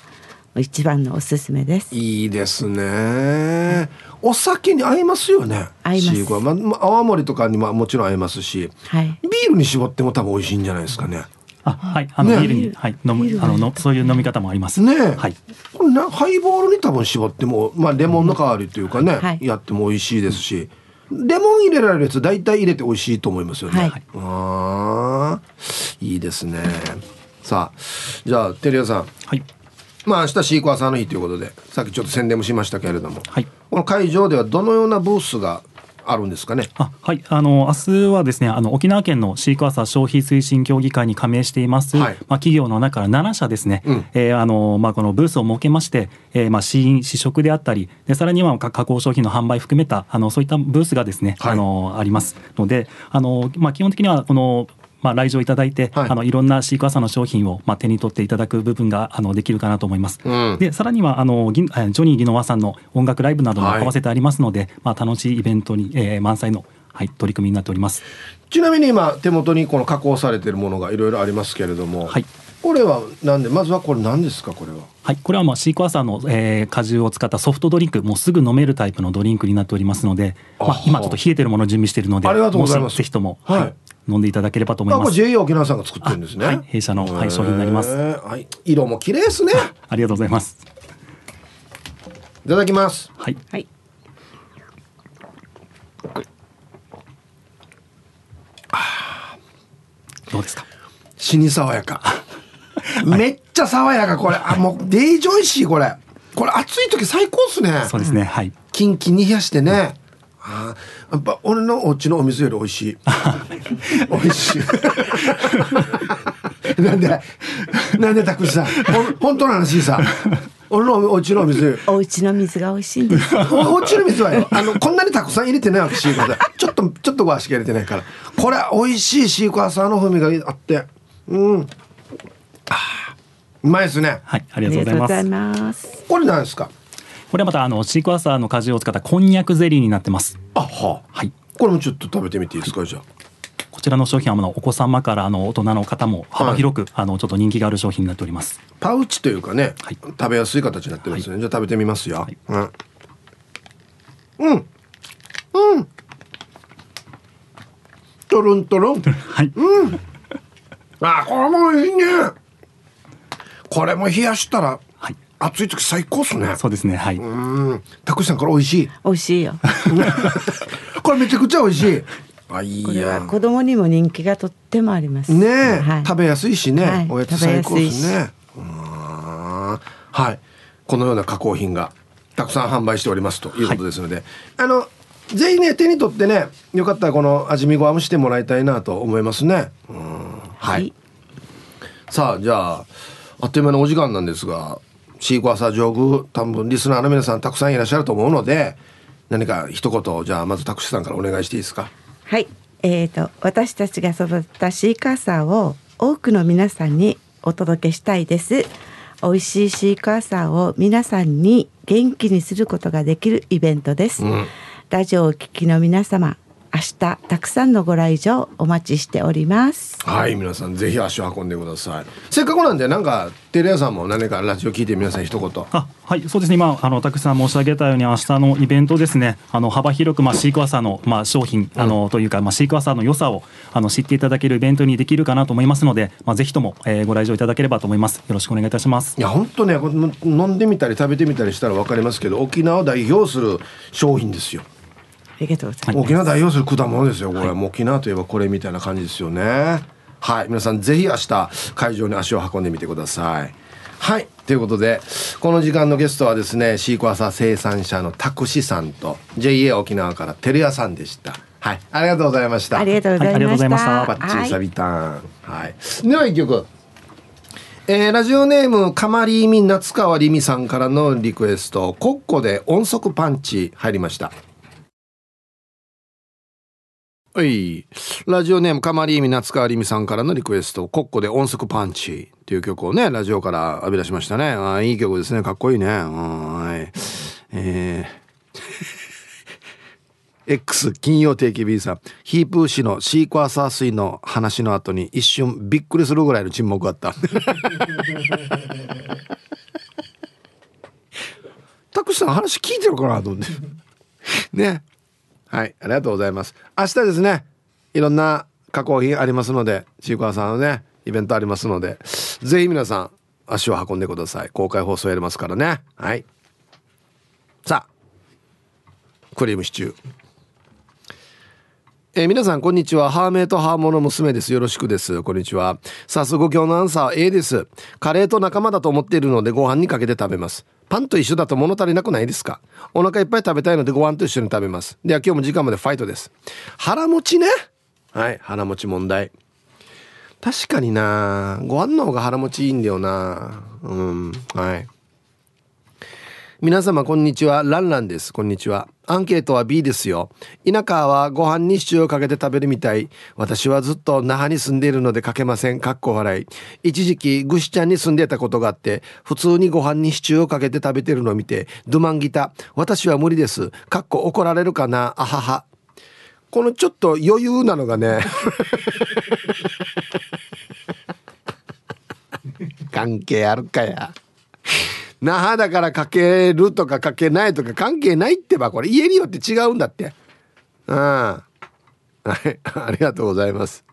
一番のおすすめです。いいですね。お酒に合いますよね。合います。ままあ、青森とかにももちろん合いますし、はい、ビールに絞っても多分美味しいんじゃないですかね。あはい。あの、ね、ビールに、はい、飲むあののそういう飲み方もあります。ねはい。これなハイボールに多分絞ってもまあレモンの代わりというかね、はい、やっても美味しいですし、レモン入れられるやつ大体入れて美味しいと思いますよね、はい、あいいですね。さあじゃあテリアさん。はい。まあ明日シークワーサーの日ということでさっきちょっと宣伝もしましたけれども、はい、この会場ではどのようなブースがあるんですかね？あはい、あの明日はですね、あの沖縄県のシークワーサー消費推進協議会に加盟しています、はい、まあ企業の中から7社ですね、うん、えー、あのまあこのブースを設けまして、えー、まあ試飲試食であったり、でさらには加工商品の販売含めたあのそういったブースがですね、はい、あのありますので、あのまあ基本的にはこのまあ、来場いただいて、はい、あのいろんなシークワーサーの商品を、まあ、手に取っていただく部分があのできるかなと思います。うん、でさらにはあのジョニー・ギノワさんの音楽ライブなども合わせてありますので、はい、まあ、楽しいイベントに、えー、満載のはい、取り組みになっております。ちなみに今手元にこの加工されているものがいろいろありますけれども、はい、これはなんでまずはこれ何ですかこれは？はいこれはまあシークワーサーの、えー、果汁を使ったソフトドリンクもうすぐ飲めるタイプのドリンクになっておりますので、まあ、今ちょっと冷えてるものを準備しているのでありがとうございますぜひとも、はい、はい飲んでいただければと思います。JA 沖縄さんが作ってるんですね。はい、弊社の、はい、商品になります。はい、色も綺麗ですね。[LAUGHS] ありがとうございます。いただきます。はい。はい。どうですか？死に爽やかめっちゃ爽やかこれ。あもうデイジョイシーこれ。これ暑い時最高っすね。そうですねはい。キンキンに冷やしてね、あやっぱ俺のお家のお水より美味しい。[LAUGHS] 美味しい。なんでなんでたくさん。ほ本当の話さ。俺のお家の水。お家の水が美味しいんです。お家の水はよ。あのこんなにたくさん入れてないわけシークワーサー。ちょっとちょっとはしか入れてないから。これ美味しいシークワーサーの風味があって。うん。あうまいですね。はいありがとうございます。これなんですか？これはまたあのシークワーサーの果汁を使ったこんにゃくゼリーになってます。あははい。これもちょっと食べてみていいですか、はい、じゃあ。こちらの商品はあのお子様からあの大人の方も幅広く、はい、あのちょっと人気がある商品になっております。パウチというかね、はい、食べやすい形になってますね、はい、じゃあ食べてみますよ、うん、うん。うん。とろんとろんはい。うん。あこれもいいねこれも冷やしたら暑い時最高っすね。そうですね。はい。うん。たくさんこれ美味しい。美味しいよ。[LAUGHS] これめちゃくちゃ美味しい。[LAUGHS] あいいや。子供にも人気がとってもあります。ねえ、はい、食べやすいしね。はい、おやつ最高ですね。はい。このような加工品がたくさん販売しておりますということですので、はい、あのぜひね手に取ってねよかったらこの味見ごはしてもらいたいなと思いますね。はい。さあじゃああっという間のお時間なんですがシークワーサー上空多分リスナーの皆さんたくさんいらっしゃると思うので何か一言じゃあまずタクシーさんからお願いしていいですか？はい。えーと、私たちが育ったシークワーサーを多くの皆さんにお届けしたいです。美味しいシークワーサーを皆さんに元気にすることができるイベントです、うん、ラジオをお聞きの皆様明日たくさんのご来場お待ちしております。はい皆さんぜひ足を運んでください。せっかくなんでなんかテレ朝も何かラジオ聞いて皆さん一言。あはいそうですね。今あのたくさん申し上げたように明日のイベントですね。あの幅広くまあシークワーサーのまあ商品、あのというかまあシークワーサーの良さをあの知っていただけるイベントにできるかなと思いますのでまあぜひとも、えー、ご来場いただければと思います。よろしくお願いいたします。いや本当ね飲んでみたり食べてみたりしたらわかりますけど沖縄を代表する商品ですよありがとうございます。沖縄代表する果物ですよこれ、はい、沖縄といえばこれみたいな感じですよね。はい。皆さんぜひ明日会場に足を運んでみてください。はい。ということでこの時間のゲストはですねシークワーサー生産者のタクシさんと JA 沖縄から照屋さんでした。はい。ありがとうございました。ありがとうございました、バッチリサビタン。はい、では一曲。えー、ラジオネームかまりみ夏川りみさんからのリクエスト「コッコで音速パンチ」入りましたはい。ラジオネーム、かまりみ夏川りみさんからのリクエスト、コッコで音速パンチっていう曲をね、ラジオから浴び出しましたね。あいい曲ですね。かっこいいね。はい。えー、X 金曜定期 B さんヒープー氏のシークワーサー水の話の後に一瞬びっくりするぐらいの沈黙があったたくさん話聞いてるかなと思ってねはいありがとうございます。明日ですねいろんな加工品ありますのでシークワーサーのねイベントありますのでぜひ皆さん足を運んでください。公開放送やりますからね。はい。さあクリームシチュー。えー、皆さんこんにちは。ハーメイとハーモの娘です。よろしくです。こんにちは。早速今日のアンサー A です。カレーと仲間だと思っているのでご飯にかけて食べます。パンと一緒だと物足りなくないですか？お腹いっぱい食べたいのでご飯と一緒に食べます。では今日も時間までファイトです。腹持ちね？はい腹持ち問題。確かにな。ご飯の方が腹持ちいいんだよな。うんはい。皆様こんにちは。ランランです。こんにちは。アンケートは B ですよ。田舎はご飯にシチューをかけて食べるみたい。私はずっと那覇に住んでいるのでかけません。かっこ笑い。一時期ぐしちゃんに住んでたことがあって普通にご飯にシチューをかけて食べてるのを見てドゥマンギタ私は無理です。かっこ怒られるかな。あはは。このちょっと余裕なのがね。[LAUGHS] 関係あるかや那覇だからかけるとかかけないとか関係ないってばこれ。家によって違うんだって。うん。はい。[LAUGHS] ありがとうございます。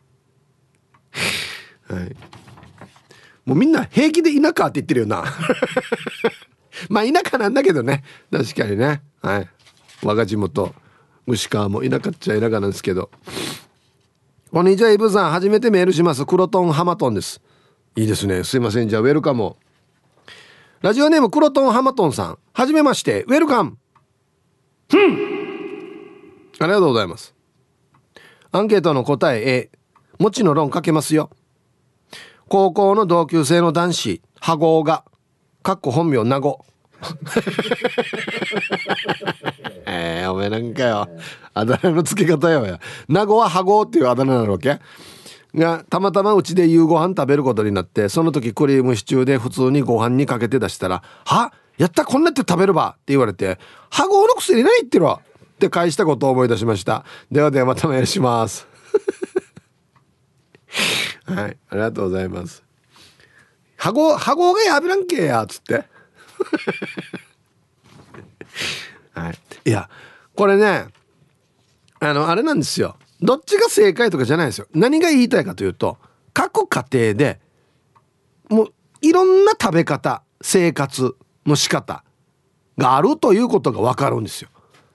はい。もうみんな平気で田舎って言ってるよな。[LAUGHS] まあ田舎なんだけどね。確かにね。はい。我が地元虫川も田舎っちゃ田舎なんですけど。こんにちはイブさん。初めてメールします。クロトンハマトンです。いいですね。すいません。じゃあウェルカムラジオネームクロトンハマトンさん。はじめまして、ウェルカム。ふんありがとうございます。アンケートの答え A。もちの論かけますよ。高校の同級生の男子、羽合が、かっこ本名名護。[LAUGHS] えー、おめえなんかよ。あだ名の付け方よや。名護は羽合っていうあだ名なわけ？がたまたまうちで夕ご飯食べることになってその時クリームシチューで普通にご飯にかけて出したら「は？やったこんなって食べるば」って言われて「歯合の薬ないってろ」って返したことを思い出しました。ではではまたメールします。[LAUGHS] はいありがとうございます歯合歯合がやべらんけやっつって。[LAUGHS] はい。いやこれねあのあれなんですよ。どっちが正解とかじゃないですよ。何が言いたいかというと各家庭でもういろんな食べ方生活の仕方があるということが分かるんですよ。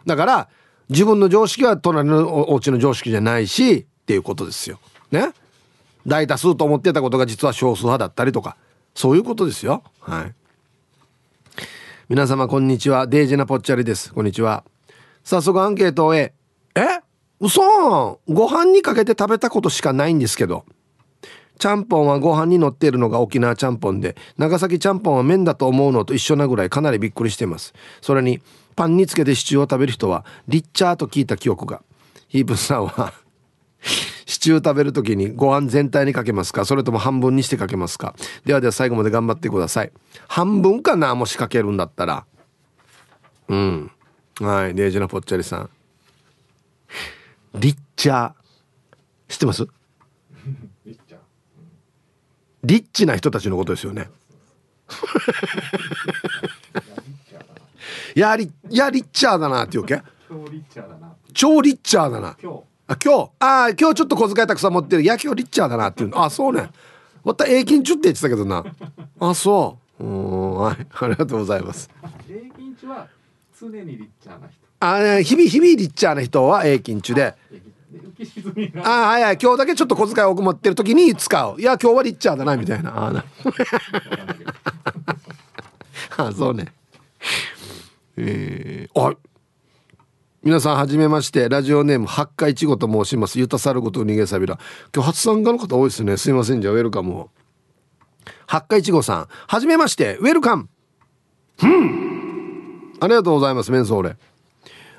だから自分の常識は隣のお家の常識じゃないしっていうことですよ。ね？大多数と思ってたことが実は少数派だったりとかそういうことですよ。はい。皆様こんにちは。デイジーなぽっちゃりです。こんにちは。早速アンケートをえ？嘘。ご飯にかけて食べたことしかないんですけど。ちゃんぽんはご飯に乗っているのが沖縄ちゃんぽんで長崎ちゃんぽんは麺だと思うのと一緒なぐらいかなりびっくりしています。それにパンにつけてシチューを食べる人はリッチャーと聞いた記憶が。ヒープさんは [LAUGHS] シチュー食べる時にご飯全体にかけますか？それとも半分にしてかけますか？ではでは最後まで頑張ってください。半分かな？もしかけるんだったら。うん。はい。デージなぽっちゃりさん。リッチャー。知ってます？リッチな人たちのことですよね。やりやリッチャーだなっていうわけ？超リッチャーだな。超リッチャーだな。今日。あ今日？あ今日ちょっと小遣いたくさん持ってる。いや今日リッチャーだなっていう。あそうね。また平均中って言ってたけどな。あそう。うんはい。ありがとうございます。平均中は常にリッチャーな人あ日々日々リッチャーな人は平均中で。あはいはい今日だけちょっと小遣い多く持ってる時に使う。いや今日はリッチャーだなみたいな。あなあ [LAUGHS] そうね。えー、あ皆さんはじめまして。ラジオネーム八花いちごと申します。ゆたさること逃げさびら。今日初参加の方多いですね。すいませんじゃあウェルカムを。八花いちごさんはじめまして。ウェルカム。ありがとうございますメンソーレ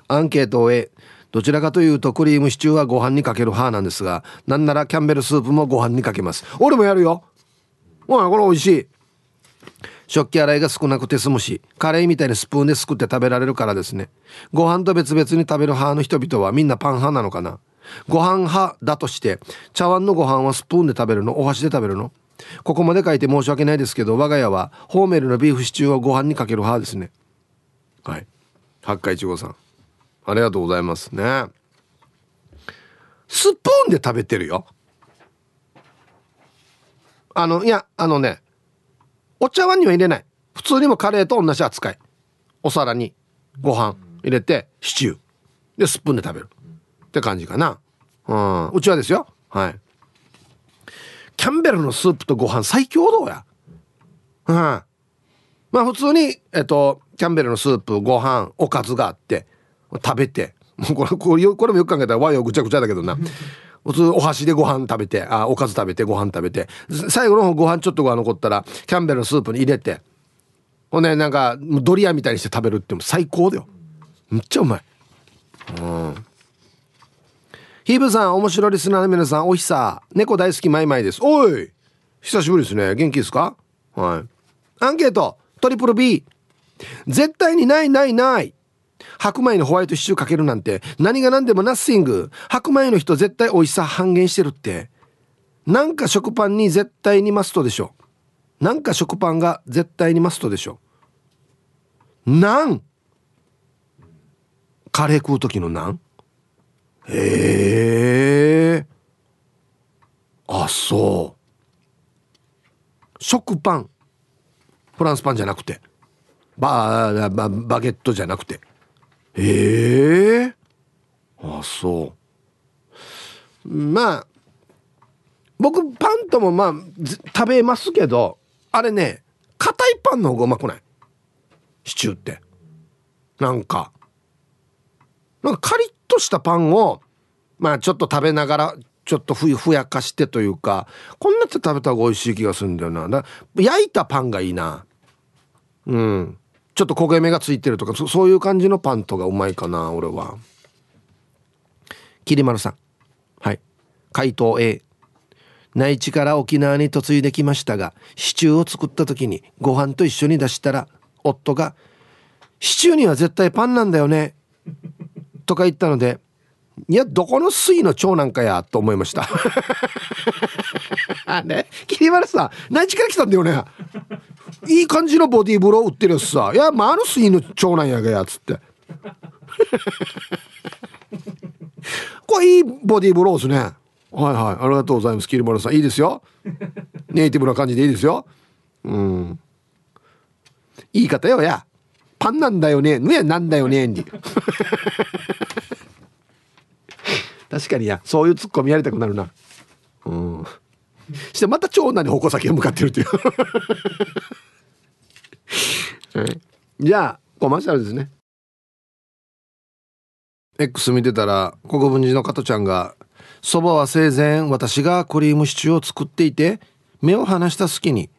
アンケートを終えどちらかというとクリームシチューはご飯にかける派なんですがなんならキャンベルスープもご飯にかけます。俺もやるよ。おいこれ美味しい。食器洗いが少なくて済むしカレーみたいにスプーンですくって食べられるからですね。ご飯と別々に食べる派の人々はみんなパン派なのかな。ご飯派だとして茶碗のご飯はスプーンで食べるの？お箸で食べるの？ここまで書いて申し訳ないですけど我が家はホーメルのビーフシチューをご飯にかける派ですね。はい。八海一号さん。ありがとうございますね。スプーンで食べてるよ。あのいやあのねお茶碗には入れない。普通にもカレーと同じ扱い。お皿にご飯入れてシチュー。でスプーンで食べる。って感じかな。うん。うちはですよ。はい。キャンベルのスープとご飯最強どうやうん。まあ普通にえっとキャンベルのスープご飯おかずがあって。食べて。も [LAUGHS] うこれこれこれもよく考えたら和洋ぐちゃぐちゃだけどな。普通お箸でご飯食べてあおかず食べてご飯食べて。最後の方ご飯ちょっとご飯残ったらキャンベルのスープに入れて。ほんでなんかドリアみたいにして食べるっても最高だよ。めっちゃうまい。うん。ヒーブさん面白いリスナーの皆さんおひさ猫大好きマイマイです。おい！久しぶりですね。元気ですか？はい。アンケート。トリプル B 絶対にないないない。白米のホワイトシチューかけるなんて何が何でもナッシング。白米の人絶対美味しさ半減してるって。なんか食パンに絶対にマストでしょ。なんか食パンが絶対にマストでしょ。なん？カレー食う時のなん？へえあそう。食パン。フランスパンじゃなくて。バババゲットじゃなくて。ええー、あそう。まあ僕パンともまあ食べますけどあれね硬いパンの方がうまくない？シチューって。なんか。なんかカリッとしたパンをまあちょっと食べながらちょっとふふやかしてというかこんなって食べた方が美味しい気がするんだよな。だ焼いたパンがいいな。うん。ちょっと焦げ目がついてるとかそういう感じのパンとがうまいかな俺は。きりまるさん。はい。回答 A 内地から沖縄に嫁いできましたがシチューを作った時にご飯と一緒に出したら夫が「シチューには絶対パンなんだよね」とか言ったのでいやどこの水の長男かやと思いました。あ [LAUGHS] ね。きりまるさん内地から来たんだよね。いい感じのボディーブロー売ってるやつさ「いやマルスイの長男やがや」っつって。[LAUGHS] これいいボディーブローですね。はいはい。ありがとうございますキリマルさん。いいですよ。ネイティブな感じでいいですよ。うん。言い方よや。パンなんだよね。ぬやなんだよねに確かにやそういうツッコミやりたくなるな。うん。してまた長男に矛先が向かってるという。[LAUGHS] じゃあコマーシャルですね。X 見てたら国分寺の加トちゃんが「そばは生前私がクリームシチューを作っていて目を離した隙に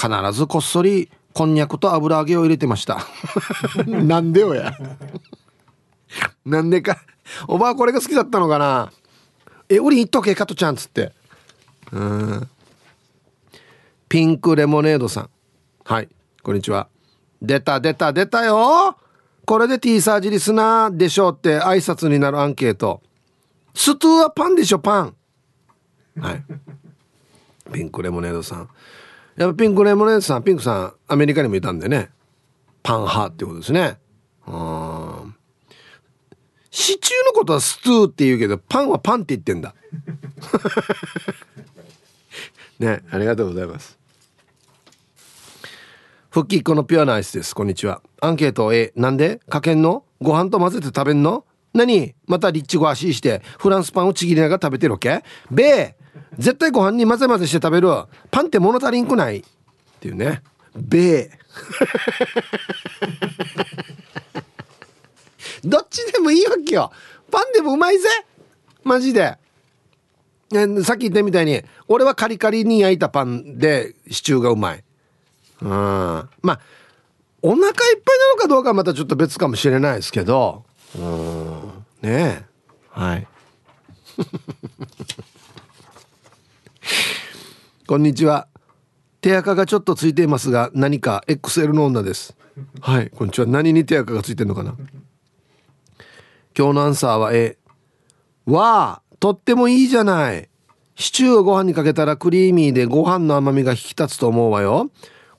必ずこっそりこんにゃくと油揚げを入れてました [LAUGHS] [LAUGHS] なんでよや。なんでかおばあこれが好きだったのかな?え売りに行っとけ加トちゃんっつって。うん。ピンクレモネードさん。はい。こんにちは。出た出た出たよ。これで T サージリスナーでしょうって挨拶になるアンケート。ストゥーはパンでしょパン。はい。ピンクレモネードさん。やっぱピンクレモネードさんピンクさんアメリカにもいたんでね。パン派ってことですね。うんシチューのことはストゥーって言うけどパンはパンって言ってんだ [LAUGHS] ねありがとうございます。復帰っ子のピュアなアイスです。こんにちは。アンケート。A なんで？かけんの？ご飯と混ぜて食べんの？何？またリッチゴ足してフランスパンをちぎりながら食べてるわけ？べ絶対ご飯に混ぜ混ぜして食べる。パンって物足りんくない？っていうね。べどっちでもいいわけよ。パンでもうまいぜ。マジで。さっき言ったみたいに俺はカリカリに焼いたパンでシチューがうまい。うん。まあお腹いっぱいなのかどうかはまたちょっと別かもしれないですけど。うん。ねえ。はい。[LAUGHS] こんにちは。手垢がちょっとついていますが何か XL の女です。はい。こんにちは。何に手垢がついてんのかな？今日のアンサーは A わあとってもいいじゃない。シチューをご飯にかけたらクリーミーでご飯の甘みが引き立つと思うわよ。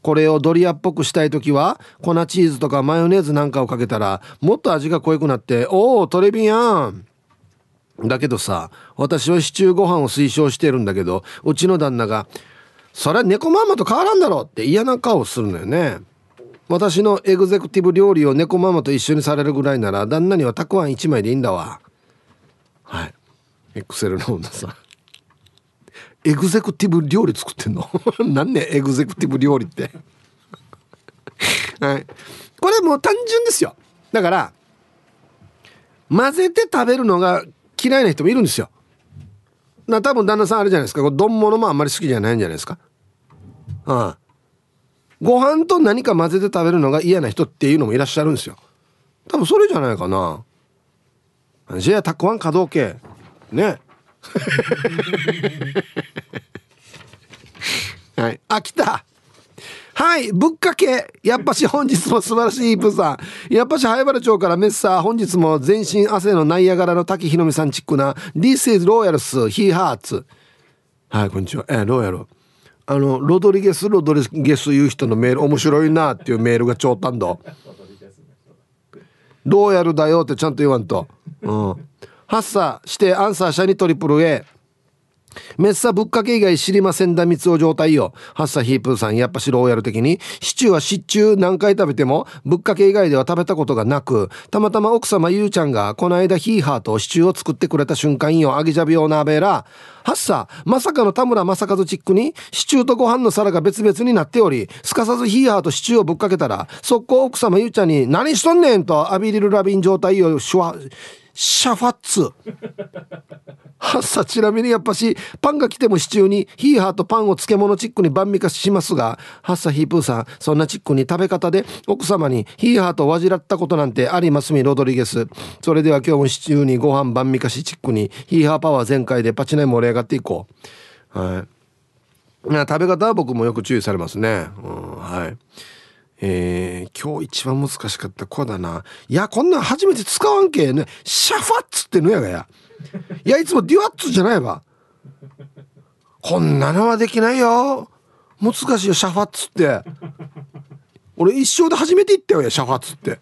これをドリアっぽくしたい時は粉チーズとかマヨネーズなんかをかけたらもっと味が濃くなっておおトレビアン。だけどさ私はシチューご飯を推奨してるんだけどうちの旦那が「それは猫ママと変わらんだろ」って嫌な顔するのよね。私のエグゼクティブ料理を猫ママと一緒にされるぐらいなら旦那にはたくあん1枚でいいんだわ。はい。エクセルの女さん。エグゼクティブ料理作ってんの？[LAUGHS] 何ねエグゼクティブ料理って。はい。これもう単純ですよ。だから混ぜて食べるのが嫌いな人もいるんですよ。な多分旦那さんあれじゃないですか。丼物もあんまり好きじゃないんじゃないですか。ああご飯と何か混ぜて食べるのが嫌な人っていうのもいらっしゃるんですよ。多分それじゃないかな。じゃあたくあん可動系ね。[LAUGHS] はい。あ来た。はい。ぶっかけ。やっぱし本日も素晴らしいイープさん。やっぱし灰原町からメッサー本日も全身汗のナイアガラの滝ひのみさんチックな。This is Royals He Hearts はいこんにちは。えローヤルあのロドリゲスロドリゲスいう人のメール面白いなっていうメールが超短度どうやるだよってちゃんと言わんと。うん。発作してアンサー社にトリプル A メッサぶっかけ以外知りませんだ三つお状態よ。ハッサヒープーさんやっぱしローヤル的に、シチューはシチュー何回食べても、ぶっかけ以外では食べたことがなく、たまたま奥様ゆうちゃんがこの間ヒーハーとシチューを作ってくれた瞬間よ、あげじゃびようなべら。ハッサ、まさかの田村正和チックに、シチューとご飯の皿が別々になっており、すかさずヒーハーとシチューをぶっかけたら、速攻奥様ゆうちゃんに、何しとんねんとアビリルラビン状態をシュワ、シャファッツ。は [LAUGHS] っさちなみにやっぱしパンが来てもシチューにヒーハーとパンを漬物チックに晩味化しますがはっさヒープーさんそんなチックに食べ方で奥様にヒーハーとわじらったことなんてありますみロドリゲス。それでは今日もシチューにご飯晩味化しチックにヒーハーパワー全開でパチナイ盛り上がっていこう。はい。食べ方は僕もよく注意されますね、うん、はい。えー、今日一番難しかった子だな。いや、こんなん初めて使わんけね。シャファッツってのやがや。いやいつもデュアッツじゃないわ。こんなのはできないよ。難しいよシャファッツって。俺一生で初めて言ったよやシャファッツって。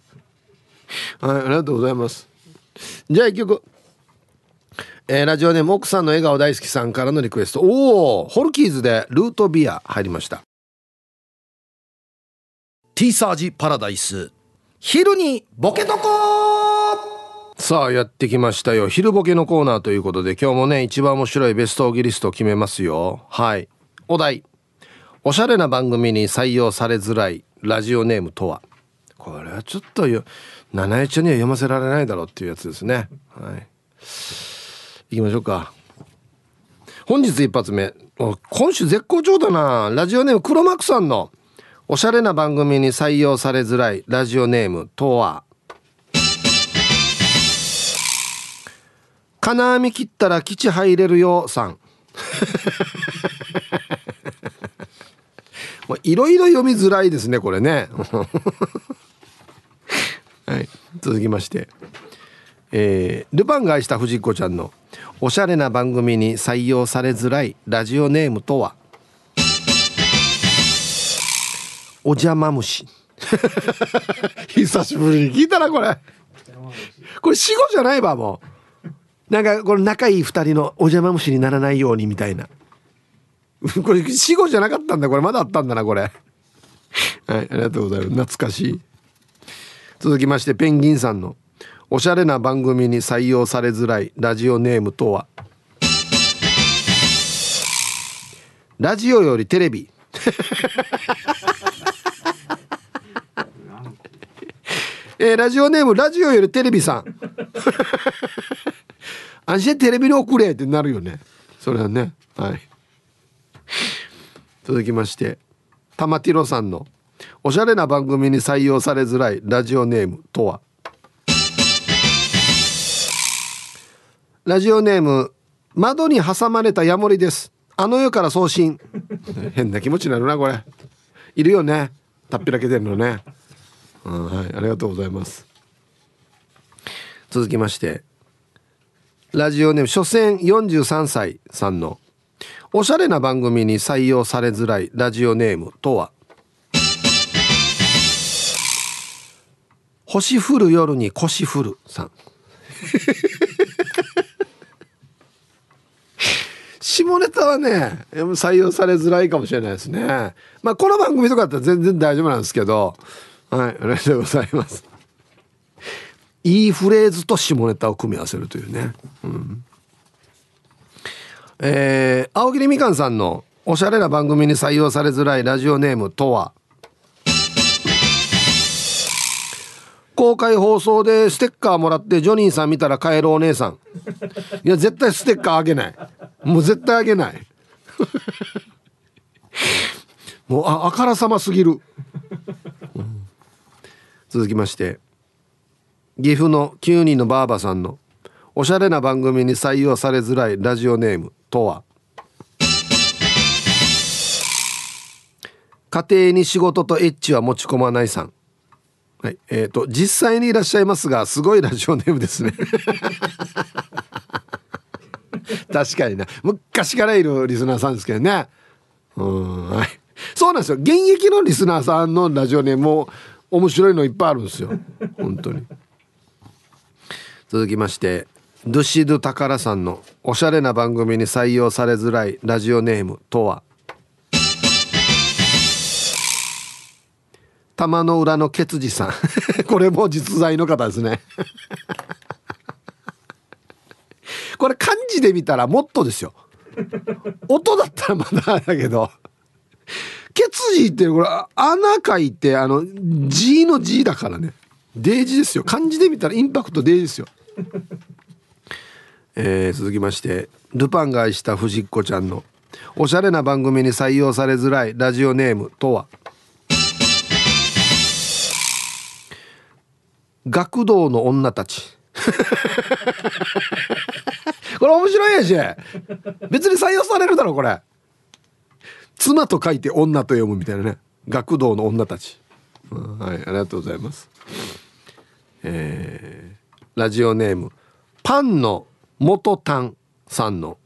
はいありがとうございます。じゃあ一曲。えー、ラジオネーム奥さんの笑顔大好きさんからのリクエスト。おおホルキーズでルートビア入りました。ティーサージパラダイス。昼にボケとこさあやってきましたよ。昼ボケのコーナーということで今日もね一番面白いベストオギリスト決めますよ。はい。お題。おしゃれな番組に採用されづらいラジオネームとは。これはちょっとよ七重ちゃんには読ませられないだろうっていうやつですね。はい。行きましょうか。本日一発目。今週絶好調だな。ラジオネーム黒幕さんの。おしゃれな番組に採用されづらいラジオネームとは金網切ったら基地入れるよさん。[LAUGHS] いろいろ読みづらいですねこれね。[LAUGHS] はい。続きまして。えー、ルパンが愛した藤子ちゃんのおしゃれな番組に採用されづらいラジオネームとは？お邪魔虫久しぶりに聞いたなこれ。これ死後じゃないわもう。なんかこの仲いい二人のお邪魔虫にならないようにみたいな。[LAUGHS] これ死後じゃなかったんだこれ。まだあったんだなこれ。はいありがとうございます。懐かしい。続きましてペンギンさんのおしゃれな番組に採用されづらいラジオネームとは。ラジオよりテレビ。えー、ラジオネームラジオよりテレビさん。[LAUGHS] 安心テレビに送れってなるよね。それはね。はい。続きまして玉ティロさんのおしゃれな番組に採用されづらいラジオネームとは。ラジオネーム窓に挟まれたヤモリです。あの世から送信。[LAUGHS] 変な気持ちになるなこれ。いるよね。たっぴらけてるのね、うん、はいありがとうございます。続きましてラジオネーム所詮43歳さんのおしゃれな番組に採用されづらいラジオネームとは？星降る夜に腰降るさん。[LAUGHS] 下ネタはね採用されづらいかもしれないですね。まあこの番組とかだったら全然大丈夫なんですけどはいありがとうございます。いいフレーズと下ネタを組み合わせるというね。うん。えー、青桐みかんさんのおしゃれな番組に採用されづらいラジオネームとは？公開放送でステッカーもらってジョニーさん見たら帰るお姉さん。いや絶対ステッカーあげない。もう絶対あげない。[LAUGHS] もうああからさますぎる、続きまして岐阜の9人のばあばさんのおしゃれな番組に採用されづらいラジオネームとは。家庭に仕事とエッチは持ち込まないさん。はいえーと、実際にいらっしゃいますがすごいラジオネームですね。[LAUGHS] 確かにな。昔からいるリスナーさんですけどね。うんはい。そうなんですよ。現役のリスナーさんのラジオネームも面白いのいっぱいあるんですよ。本当に。続きましてドゥシドゥタカラさんのおしゃれな番組に採用されづらいラジオネームとは？玉の裏のケツジさん。[LAUGHS] これも実在の方ですね。これ漢字で見たらもっとですよ。音だったらまだだけど。ケツジってこれ穴書いてあの字の字だからね。デージですよ。漢字で見たらインパクトデージですよ。[LAUGHS] えー、続きましてルパンが愛した藤子ちゃんのおしゃれな番組に採用されづらいラジオネームとは？学童の女たち。[LAUGHS] これ面白いやし。別に採用されるだろこれ。妻と書いて女と読むみたいなね。学童の女たち、うん、はいありがとうございます。えー、ラジオネーム。パンの元タンさんの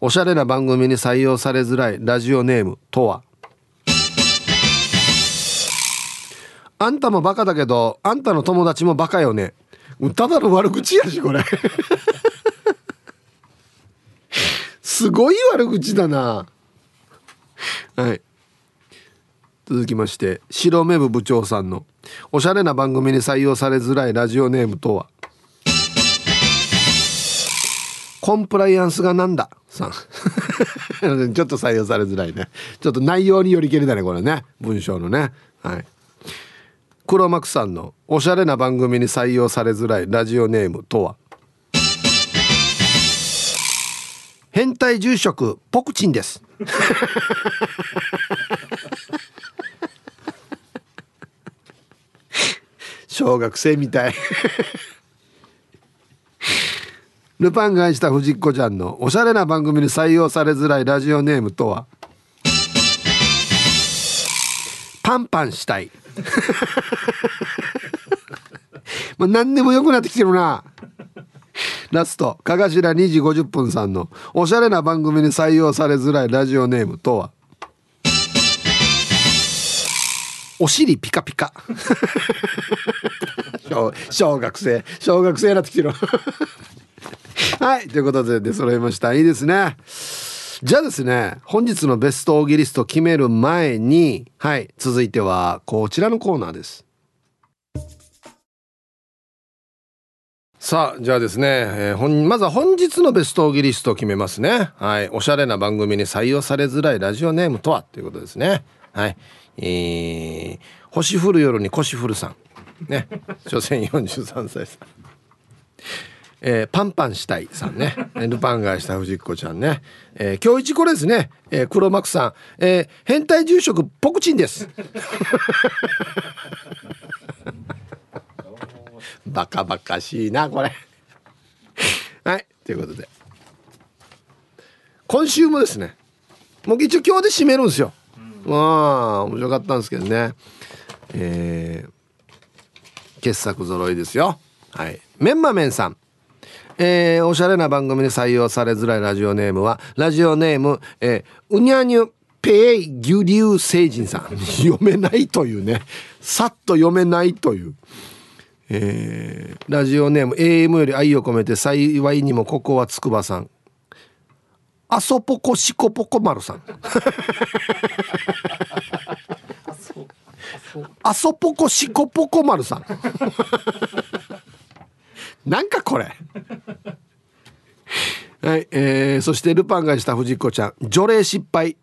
おしゃれな番組に採用されづらいラジオネームとは？あんたもバカだけどあんたの友達もバカよね。ただの悪口やしこれ。[LAUGHS] すごい悪口だなはい。続きまして白目部部長さんのおしゃれな番組に採用されづらいラジオネームとは？コンプライアンスがなんだ？さん。[LAUGHS] ちょっと採用されづらいね。ちょっと内容によりけりだねこれね。文章のね。はい。黒幕さんのおしゃれな番組に採用されづらいラジオネームとは？変態住職ポクチンです。[LAUGHS] 小学生みたい。ルパンが愛した藤子ちゃんのおしゃれな番組に採用されづらいラジオネームとは？パンパンしたい。[LAUGHS] もう何でもよくなってきてるなラストかがしら2時50分さんのおしゃれな番組に採用されづらいラジオネームとは？お尻ピカピカ。[LAUGHS] 小学生小学生になってきてる。[LAUGHS] はいということで出揃いました。いいですね。じゃあですね本日のベストオーギリスト決める前にはい続いてはこちらのコーナーです。さあじゃあですね、えー、まずは本日のベストオーギリストを決めますね。はい。おしゃれな番組に採用されづらいラジオネームとはということですね。はい。えー、星降る夜に腰降るさん。ね。所詮43歳さん。えー、パンパンしたいさんね。ルパンがした藤子ちゃんね、えー、今日一これですね、えー、黒幕さん、えー、変態住職ポクチンです。バカバカしいなこれ。はいということで。今週もですね。もう一応今日で締めるんですよ、まあ面白かったんですけどね。えー、傑作揃いですよ。はい。メンマメンさん。えー、おしゃれな番組で採用されづらいラジオネームはラジオネーム、えー、うにゃにゅペイギュリュウ星人さん。[LAUGHS] 読めないというね。さっと読めないという。えー、ラジオネーム AM より愛を込めて幸いにもここは筑波さん。あそぽこしこぽこ丸さん。あそぽこしこぽこ丸さん。なんかこれ。はい、えー、そしてルパンがした藤子ちゃん。除霊失敗。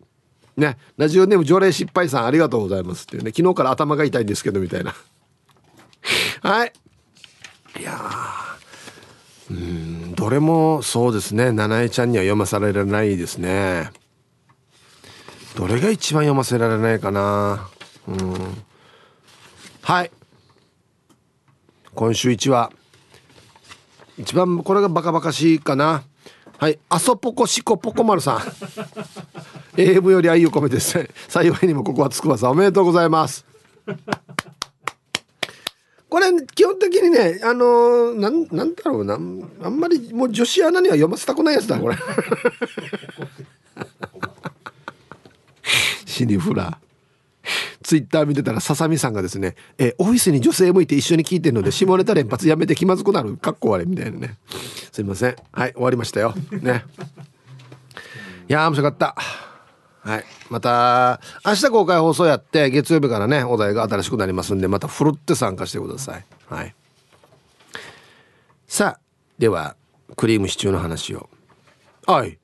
ねラジオネーム除霊失敗さんありがとうございますっていうね。昨日から頭が痛いんですけどみたいな [LAUGHS] はい。いやうんどれもそうですね。七重ちゃんには読まされられないですね。どれが一番読ませられないかな。うん。はい。今週一話。一番これがバカバカしいかな。はい。あそぽこしこぽこ丸さん。AM より愛を込めて幸いにもここはつくばさんおめでとうございます。これ基本的にねあのー、なんなんだろうなあんまりもう女子アナには読ませたくないやつだこれ。シニフラツイッター見てたらささみさんがですね「えオフィスに女性もいて一緒に聞いてるので下ネタ連発やめて気まずくなる。かっこ悪い」みたいなね。すいません。はい終わりましたよ。ね。いや面白かった。はい。また明日公開放送やって月曜日からねお題が新しくなりますんでまたふるって参加してください。はい。さあではクリームシチューの話を。はい。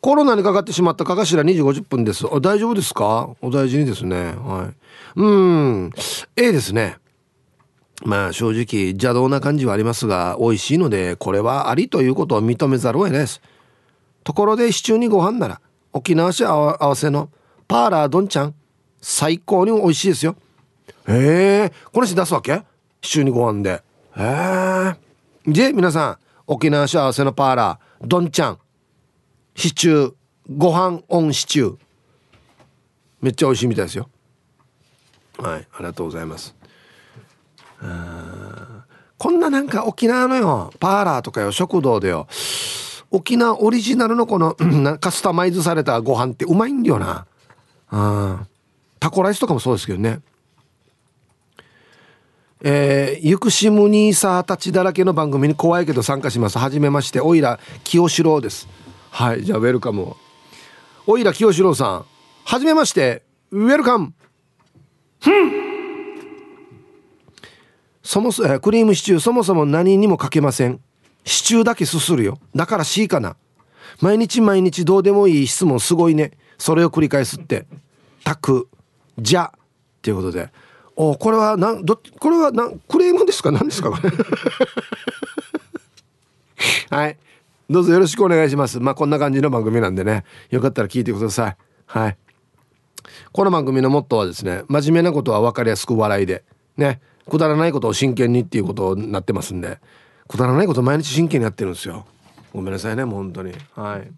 コロナにかかってしまったかかしら2時50分です。大丈夫ですか？お大事にですね。はい。うん。ええですね。まあ正直邪道な感じはありますが美味しいのでこれはありということを認めざるを得ないです。ところでシチューにご飯なら。沖縄市合わせのパーラーどんちゃん。最高に美味しいですよ。へえこの人出すわけ？シチューにご飯で。へえで皆さん沖縄市合わせのパーラーどんちゃん。シチューご飯オンシチュー。めっちゃ美味しいみたいですよ。はいありがとうございます。こんななんか沖縄のよパーラーとかよ食堂でよ。沖縄オリジナルのこのカスタマイズされたご飯ってうまいんだよな。あタコライスとかもそうですけどね。えー、ゆくしむニーサーたちだらけの番組に怖いけど参加します。はじめまして、おいら清志郎です。はい、じゃあウェルカム。おいら清志郎さん、はじめまして、ウェルカム。そもそ、えー、クリームシチューそもそも何にもかけません。シチューだけすするよ。だから C かな。毎日毎日どうでもいい質問すごいね。それを繰り返すって。タクじゃっていうことで。おこれはなんどこれはなクレームですか？何ですかこれ？[LAUGHS] はい。どうぞよろしくお願いします。まあこんな感じの番組なんでね。よかったら聞いてください。はい。この番組のモットーはですね真面目なことは分かりやすく笑いで。ね。くだらないことを真剣にっていうことになってますんで。くだらないこと毎日真剣にやってるんですよ。ごめんなさいねもう本当に。はい。